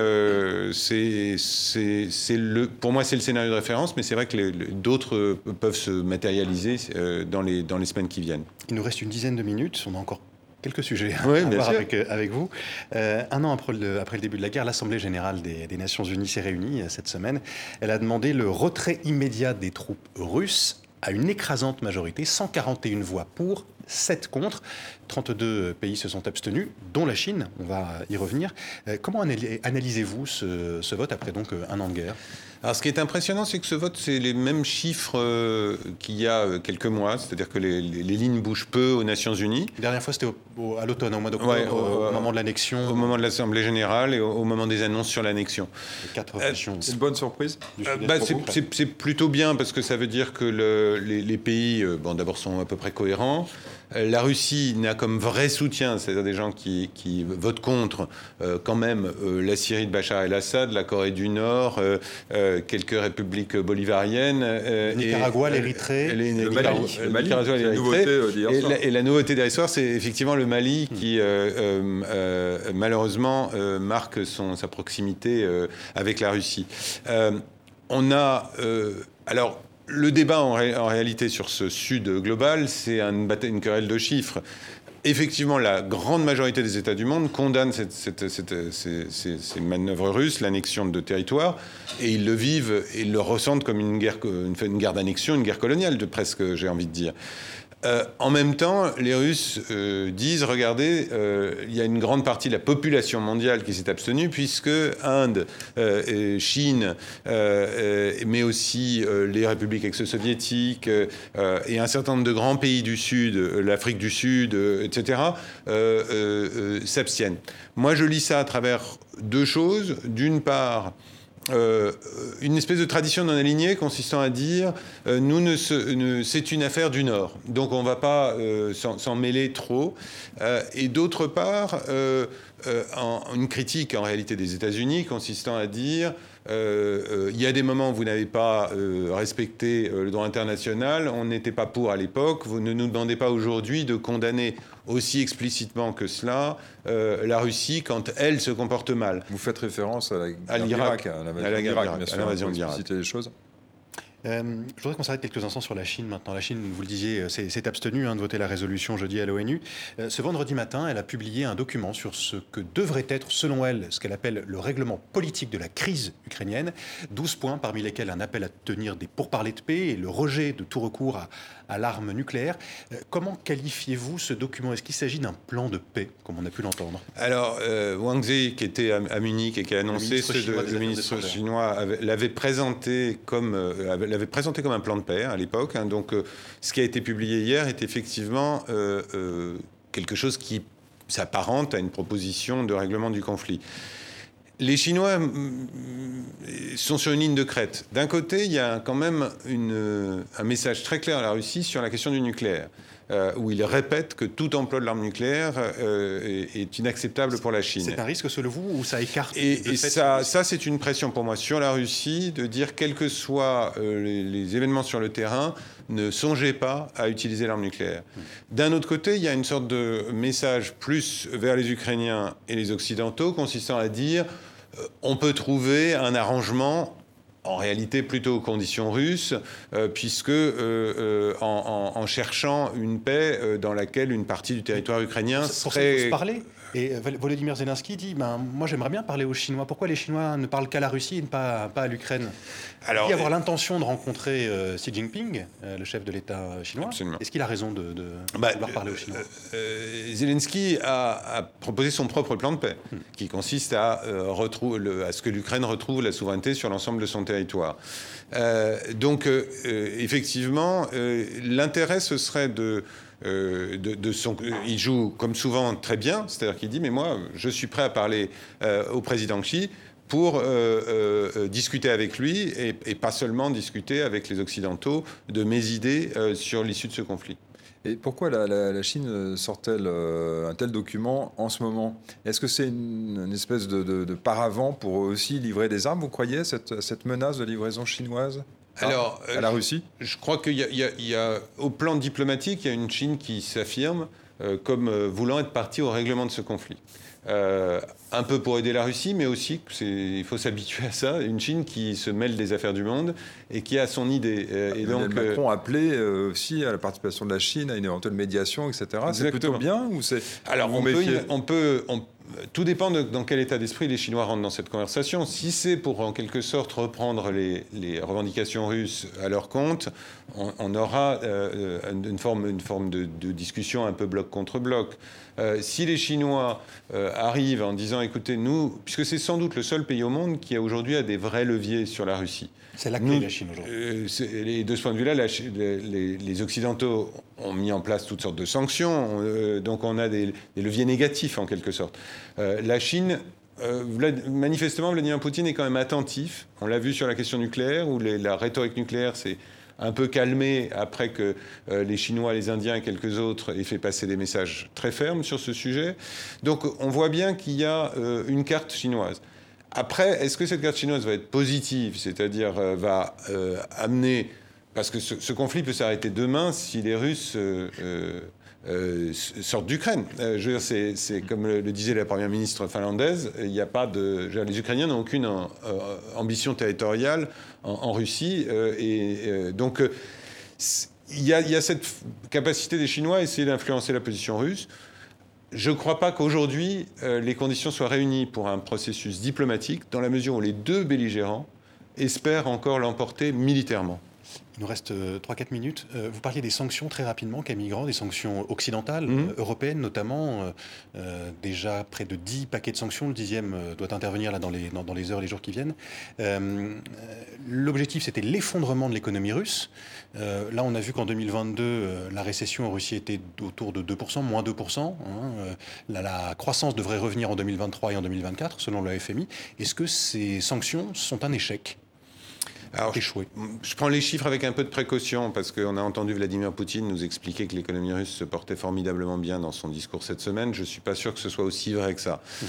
pour moi c'est le scénario de référence, mais c'est vrai que d'autres peuvent se matérialiser dans, les, dans les semaines qui viennent.
Il nous reste une dizaine de minutes, on a encore quelques sujets à voir avec, euh, avec, vous. Euh, un an après le, après le, début de la guerre, l'Assemblée générale des, des, Nations unies s'est réunie euh, cette semaine. Elle a demandé le retrait immédiat des troupes russes à une écrasante majorité, 141 voix pour, 7 contre. 32 pays se sont abstenus, dont la Chine, on va y revenir. Comment analysez-vous ce, ce vote après donc un an de guerre?
Alors, ce qui est impressionnant, c'est que ce vote, c'est les mêmes chiffres euh, qu'il y a euh, quelques mois, c'est-à-dire que les, lignes bougent peu aux Nations Unies.
La dernière fois, c'était à l'automne, au mois d'octobre, au, moment de l'annexion.
Au moment de l'Assemblée générale et au, moment des annonces sur l'annexion.
Quatre euh, c'est une bonne surprise
bah, C'est plutôt bien parce que ça veut dire que le, les, les, pays, bon, d'abord, sont à peu près cohérents. Euh, la Russie n'a comme vrai soutien, c'est-à-dire des gens qui, votent contre, euh, quand même euh, la Syrie de Bachar el-Assad, la Corée du Nord, quelques républiques bolivariennes.
Nicaragua, l'Érythrée,
le Mali. Le Mali,
et, et, la nouveauté d'hier soir, c'est effectivement le Mali hmm. qui, malheureusement, marque son, sa proximité avec la Russie. on a... alors, le débat en, réalité sur ce Sud global, c'est une, querelle de chiffres. Effectivement, la grande majorité des États du monde condamnent ces, manœuvres russes, l'annexion de territoires, et ils le vivent et le ressentent comme une guerre, une guerre d'annexion, une guerre coloniale, de presque, j'ai envie de dire. Euh, en même temps, les Russes euh, disent, regardez, euh, il y a une grande partie de la population mondiale qui s'est abstenue, puisque Inde, Chine, mais aussi les républiques ex-soviétiques et un certain nombre de grands pays du Sud, l'Afrique du Sud, etc., s'abstiennent. Moi, je lis ça à travers deux choses. D'une part, euh, une espèce de tradition non alignée consistant à dire euh, nous c'est une affaire du Nord, donc on ne va pas euh, s'en mêler trop. et d'autre part, une critique en réalité des États-Unis consistant à dire il y a des moments où vous n'avez pas respecté le droit international, on n'était pas pour à l'époque, vous ne nous demandez pas aujourd'hui de condamner aussi explicitement que cela euh, la Russie quand elle se comporte mal.
Vous faites référence à
l'Irak,
à l'invasion de l'Irak,
les choses.
Euh, je voudrais qu'on s'arrête quelques instants sur la Chine maintenant. La Chine, vous le disiez, euh, s'est abstenue hein, de voter la résolution jeudi à l'ONU. Euh, ce vendredi matin, elle a publié un document sur ce que devrait être, selon elle, ce qu'elle appelle le règlement politique de la crise ukrainienne. 12 points, parmi lesquels un appel à tenir des pourparlers de paix et le rejet de tout recours à, à l'arme nucléaire. comment qualifiez-vous ce document? Est-ce qu'il s'agit d'un plan de paix, comme on a pu l'entendre?
Alors, Wang Zi, qui était à, Munich et qui a annoncé, le ministre chinois, l'avait présenté comme l'avait présenté comme un plan de paix à l'époque. Hein. donc, euh, ce qui a été publié hier est effectivement euh, euh, quelque chose qui s'apparente à une proposition de règlement du conflit. Les Chinois mm, mm, sont sur une ligne de crête. D'un côté, il y a quand même un message très clair à la Russie sur la question du nucléaire. Euh, où il répète que tout emploi de l'arme nucléaire euh, est, inacceptable pour la Chine.
C'est un risque selon vous ou ça écarte
Et, ça, ça c'est une pression pour moi sur la Russie de dire, quels que soient euh, les, événements sur le terrain, ne songez pas à utiliser l'arme nucléaire. Hmm. D'un autre côté, il y a une sorte de message plus vers les Ukrainiens et les Occidentaux consistant à dire on peut trouver un arrangement en réalité plutôt aux conditions russes, euh, puisque euh, euh, en, cherchant une paix dans laquelle une partie du territoire ukrainien serait...
se parler et Volodymyr Zelensky dit ben, Moi, j'aimerais bien parler aux Chinois. Pourquoi les Chinois ne parlent qu'à la Russie et pas, pas à l'Ukraine? Alors, Il y avoir l'intention de rencontrer Xi Jinping, le chef de l'État chinois. Est-ce qu'il a raison de, de bah, vouloir parler aux Chinois?
Zelensky a, proposé son propre plan de paix, hmm. qui consiste à, à ce que l'Ukraine retrouve la souveraineté sur l'ensemble de son territoire. Euh, donc, euh, euh, effectivement, l'intérêt, ce serait de, de, son... Il joue, comme souvent, très bien, c'est-à-dire qu'il dit, mais moi, je suis prêt à parler au président Xi pour discuter avec lui et, pas seulement discuter avec les Occidentaux de mes idées sur l'issue de ce conflit.
Et pourquoi la, Chine sort-elle euh, un tel document en ce moment? Est-ce que c'est une, espèce de, paravent pour aussi livrer des armes, vous croyez, cette menace de livraison chinoise? Alors, à la Russie?
Je crois qu'il y, a, au plan diplomatique, il y a une Chine qui s'affirme euh, comme euh, voulant être partie au règlement de ce conflit. Euh, un peu pour aider la Russie, mais aussi, il faut s'habituer à ça, une Chine qui se mêle des affaires du monde et qui a son idée.
Euh, et donc, Macron a appelé euh, aussi à la participation de la Chine, à une éventuelle médiation, etc. C'est plutôt bien ou c'est
Alors, on peut, on peut, tout dépend dans quel état d'esprit les Chinois rentrent dans cette conversation. Si c'est pour en quelque sorte reprendre les, revendications russes à leur compte, on, aura euh, une forme, une forme de, discussion un peu bloc contre bloc. Euh, si les Chinois euh, arrivent en disant, écoutez, nous, puisque c'est sans doute le seul pays au monde qui a aujourd'hui des vrais leviers sur la Russie.
C'est la clé de la Chine aujourd'hui.
de ce point de vue-là, les, les, Occidentaux ont mis en place toutes sortes de sanctions, donc on a des, des, leviers négatifs en quelque sorte. la Chine manifestement, Vladimir Poutine est quand même attentif. On l'a vu sur la question nucléaire, où la rhétorique nucléaire, c'est un peu calmé après que euh, les Chinois, les Indiens et quelques autres aient fait passer des messages très fermes sur ce sujet. Donc on voit bien qu'il y a euh, une carte chinoise. Après, est-ce que cette carte chinoise va être positive, c'est-à-dire euh, va amener... Parce que ce, conflit peut s'arrêter demain si les Russes euh, sortent d'Ukraine. Euh, c'est comme le, disait la première ministre finlandaise, il n'y a pas de, les Ukrainiens n'ont aucune euh, ambition territoriale en, Russie, et donc il y, a, cette capacité des Chinois à essayer d'influencer la position russe. Je ne crois pas qu'aujourd'hui les conditions soient réunies pour un processus diplomatique, dans la mesure où les deux belligérants espèrent encore l'emporter militairement.
Il nous reste 3-4 euh, minutes. Euh, vous parliez des sanctions très rapidement, Camille Grand, des sanctions occidentales, mhm. euh, européennes notamment. déjà près de 10 paquets de sanctions. Le dixième doit intervenir là dans les, dans, les heures, les jours qui viennent. L'objectif, c'était l'effondrement de l'économie russe. là, on a vu qu'en 2022, la récession en Russie était autour de 2%, moins 2%. Hein. La, la, croissance devrait revenir en 2023 et en 2024, selon le FMI. Est-ce que ces sanctions sont un échec?
Alors, Je prends les chiffres avec un peu de précaution parce qu'on a entendu Vladimir Poutine nous expliquer que l'économie russe se portait formidablement bien dans son discours cette semaine. Je ne suis pas sûr que ce soit aussi vrai que ça. Mmh.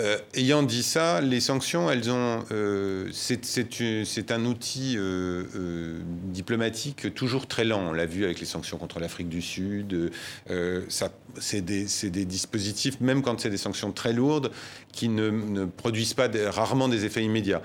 Euh, ayant dit ça, les sanctions, elles ont, euh, c'est un outil euh, diplomatique toujours très lent. On l'a vu avec les sanctions contre l'Afrique du Sud. c'est des, des, dispositifs, même quand c'est des sanctions très lourdes, qui ne, ne produisent pas rarement des effets immédiats.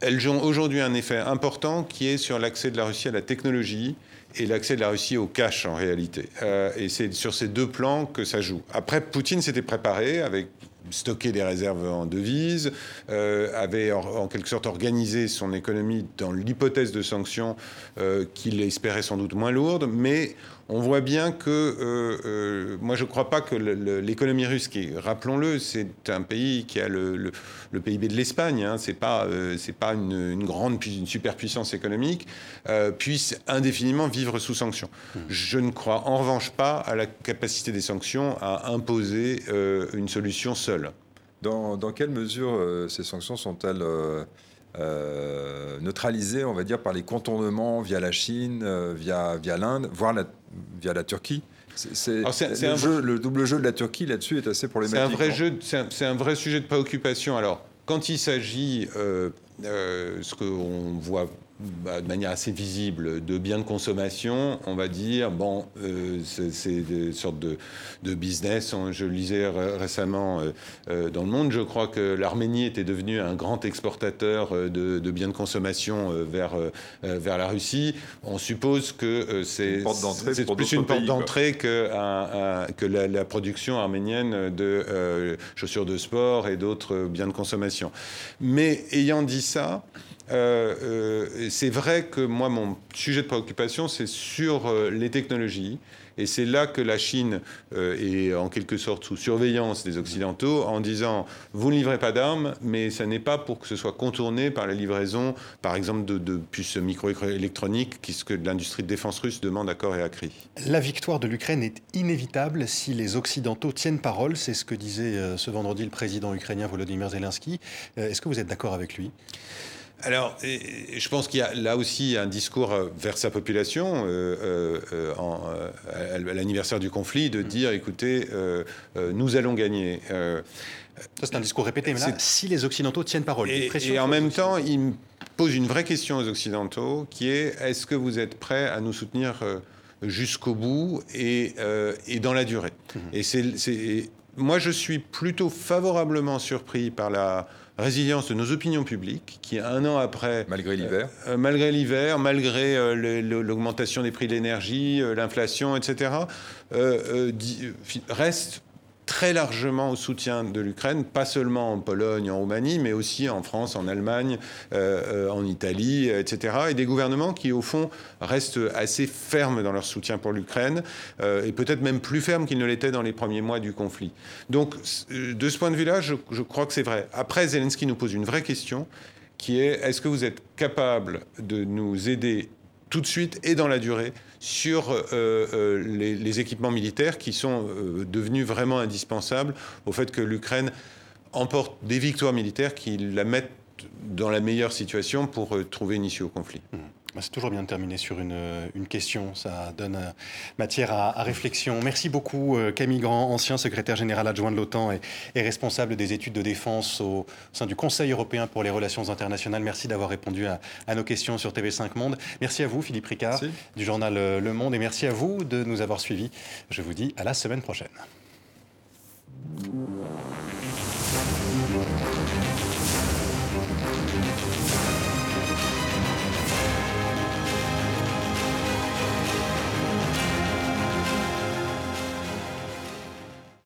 Elles ont aujourd'hui un effet important qui est sur l'accès de la Russie à la technologie et l'accès de la Russie au cash en réalité. Euh, et c'est sur ces deux plans que ça joue. Après, Poutine s'était préparé avec stocké des réserves en devises, euh, avait en, quelque sorte organisé son économie dans l'hypothèse de sanctions euh, qu'il espérait sans doute moins lourdes, mais on voit bien que, euh, euh, moi je ne crois pas que l'économie russe, qui, rappelons-le, c'est un pays qui a le, PIB de l'Espagne, hein, c'est pas, euh, c'est pas une, grande, une superpuissance économique, puisse indéfiniment vivre sous sanctions. Mmh. Je ne crois en revanche pas à la capacité des sanctions à imposer une solution seule.
Dans, dans quelle mesure ces sanctions sont-elles neutralisées, on va dire, par les contournements via la Chine, via, via l'Inde, voire la, via la Turquie. C'est, le, jeu, le, double jeu de la Turquie là-dessus est assez problématique.
C'est un vrai jeu, c'est un, vrai sujet de préoccupation. Alors, quand il s'agit, euh, euh, ce qu'on voit bah, de manière assez visible de biens de consommation, on va dire, bon, euh, c'est une sorte de, de business. Je lisais récemment euh, euh, dans le monde, je crois que l'Arménie était devenue un grand exportateur de, de biens de consommation vers, vers la Russie. On suppose que c'est plus une porte d'entrée que, que la, la, production arménienne de chaussures de sport et d'autres biens de consommation. Mais ayant dit ça, c'est vrai que moi, mon sujet de préoccupation, c'est sur euh, les technologies. Et c'est là que la Chine est en quelque sorte sous surveillance des Occidentaux en disant vous ne livrez pas d'armes, mais ça n'est pas pour que ce soit contourné par la livraison, par exemple, de, puces microélectroniques, ce que l'industrie de défense russe demande à corps et à cri.
La victoire de l'Ukraine est inévitable si les Occidentaux tiennent parole. C'est ce que disait ce vendredi le président ukrainien Volodymyr Zelensky. Est-ce que vous êtes d'accord avec lui?
Alors, je pense qu'il y a là aussi un discours euh, vers sa population euh, euh, à l'anniversaire du conflit de mm. dire, écoutez, nous allons gagner.
Ça, c'est un discours répété, mais là, si les Occidentaux tiennent parole.
Et, et en même temps, il me pose une vraie question aux Occidentaux, qui est, est-ce que vous êtes prêts à nous soutenir jusqu'au bout et, et, dans la durée? Mm. Et c'est, moi, je suis plutôt favorablement surpris par la résilience de nos opinions publiques, qui un an après...
Malgré l'hiver
euh, Malgré l'hiver, malgré euh, l'augmentation des prix de l'énergie, euh, l'inflation, etc., reste très largement au soutien de l'Ukraine, pas seulement en Pologne, en Roumanie, mais aussi en France, en Allemagne, euh, euh, en Italie, etc. Et des gouvernements qui, au fond, restent assez fermes dans leur soutien pour l'Ukraine, euh, et peut-être même plus fermes qu'ils ne l'étaient dans les premiers mois du conflit. Donc, de ce point de vue-là, je, je crois que c'est vrai. Après, Zelensky nous pose une vraie question, qui est est-ce que vous êtes capable de nous aider tout de suite et dans la durée sur euh, euh, les, équipements militaires qui sont euh, devenus vraiment indispensables au fait que l'Ukraine emporte des victoires militaires qui la mettent dans la meilleure situation pour trouver une issue au conflit. Mmh.
Bah, c'est toujours bien de terminer sur une, question, ça donne euh, matière à, réflexion. Merci beaucoup euh, Camille Grand, ancien secrétaire général adjoint de l'OTAN et, responsable des études de défense au, sein du Conseil européen pour les relations internationales. Merci d'avoir répondu à, nos questions sur TV5 Monde. Merci à vous Philippe Ricard du journal euh, Le Monde et merci à vous de nous avoir suivis. Je vous dis à la semaine prochaine.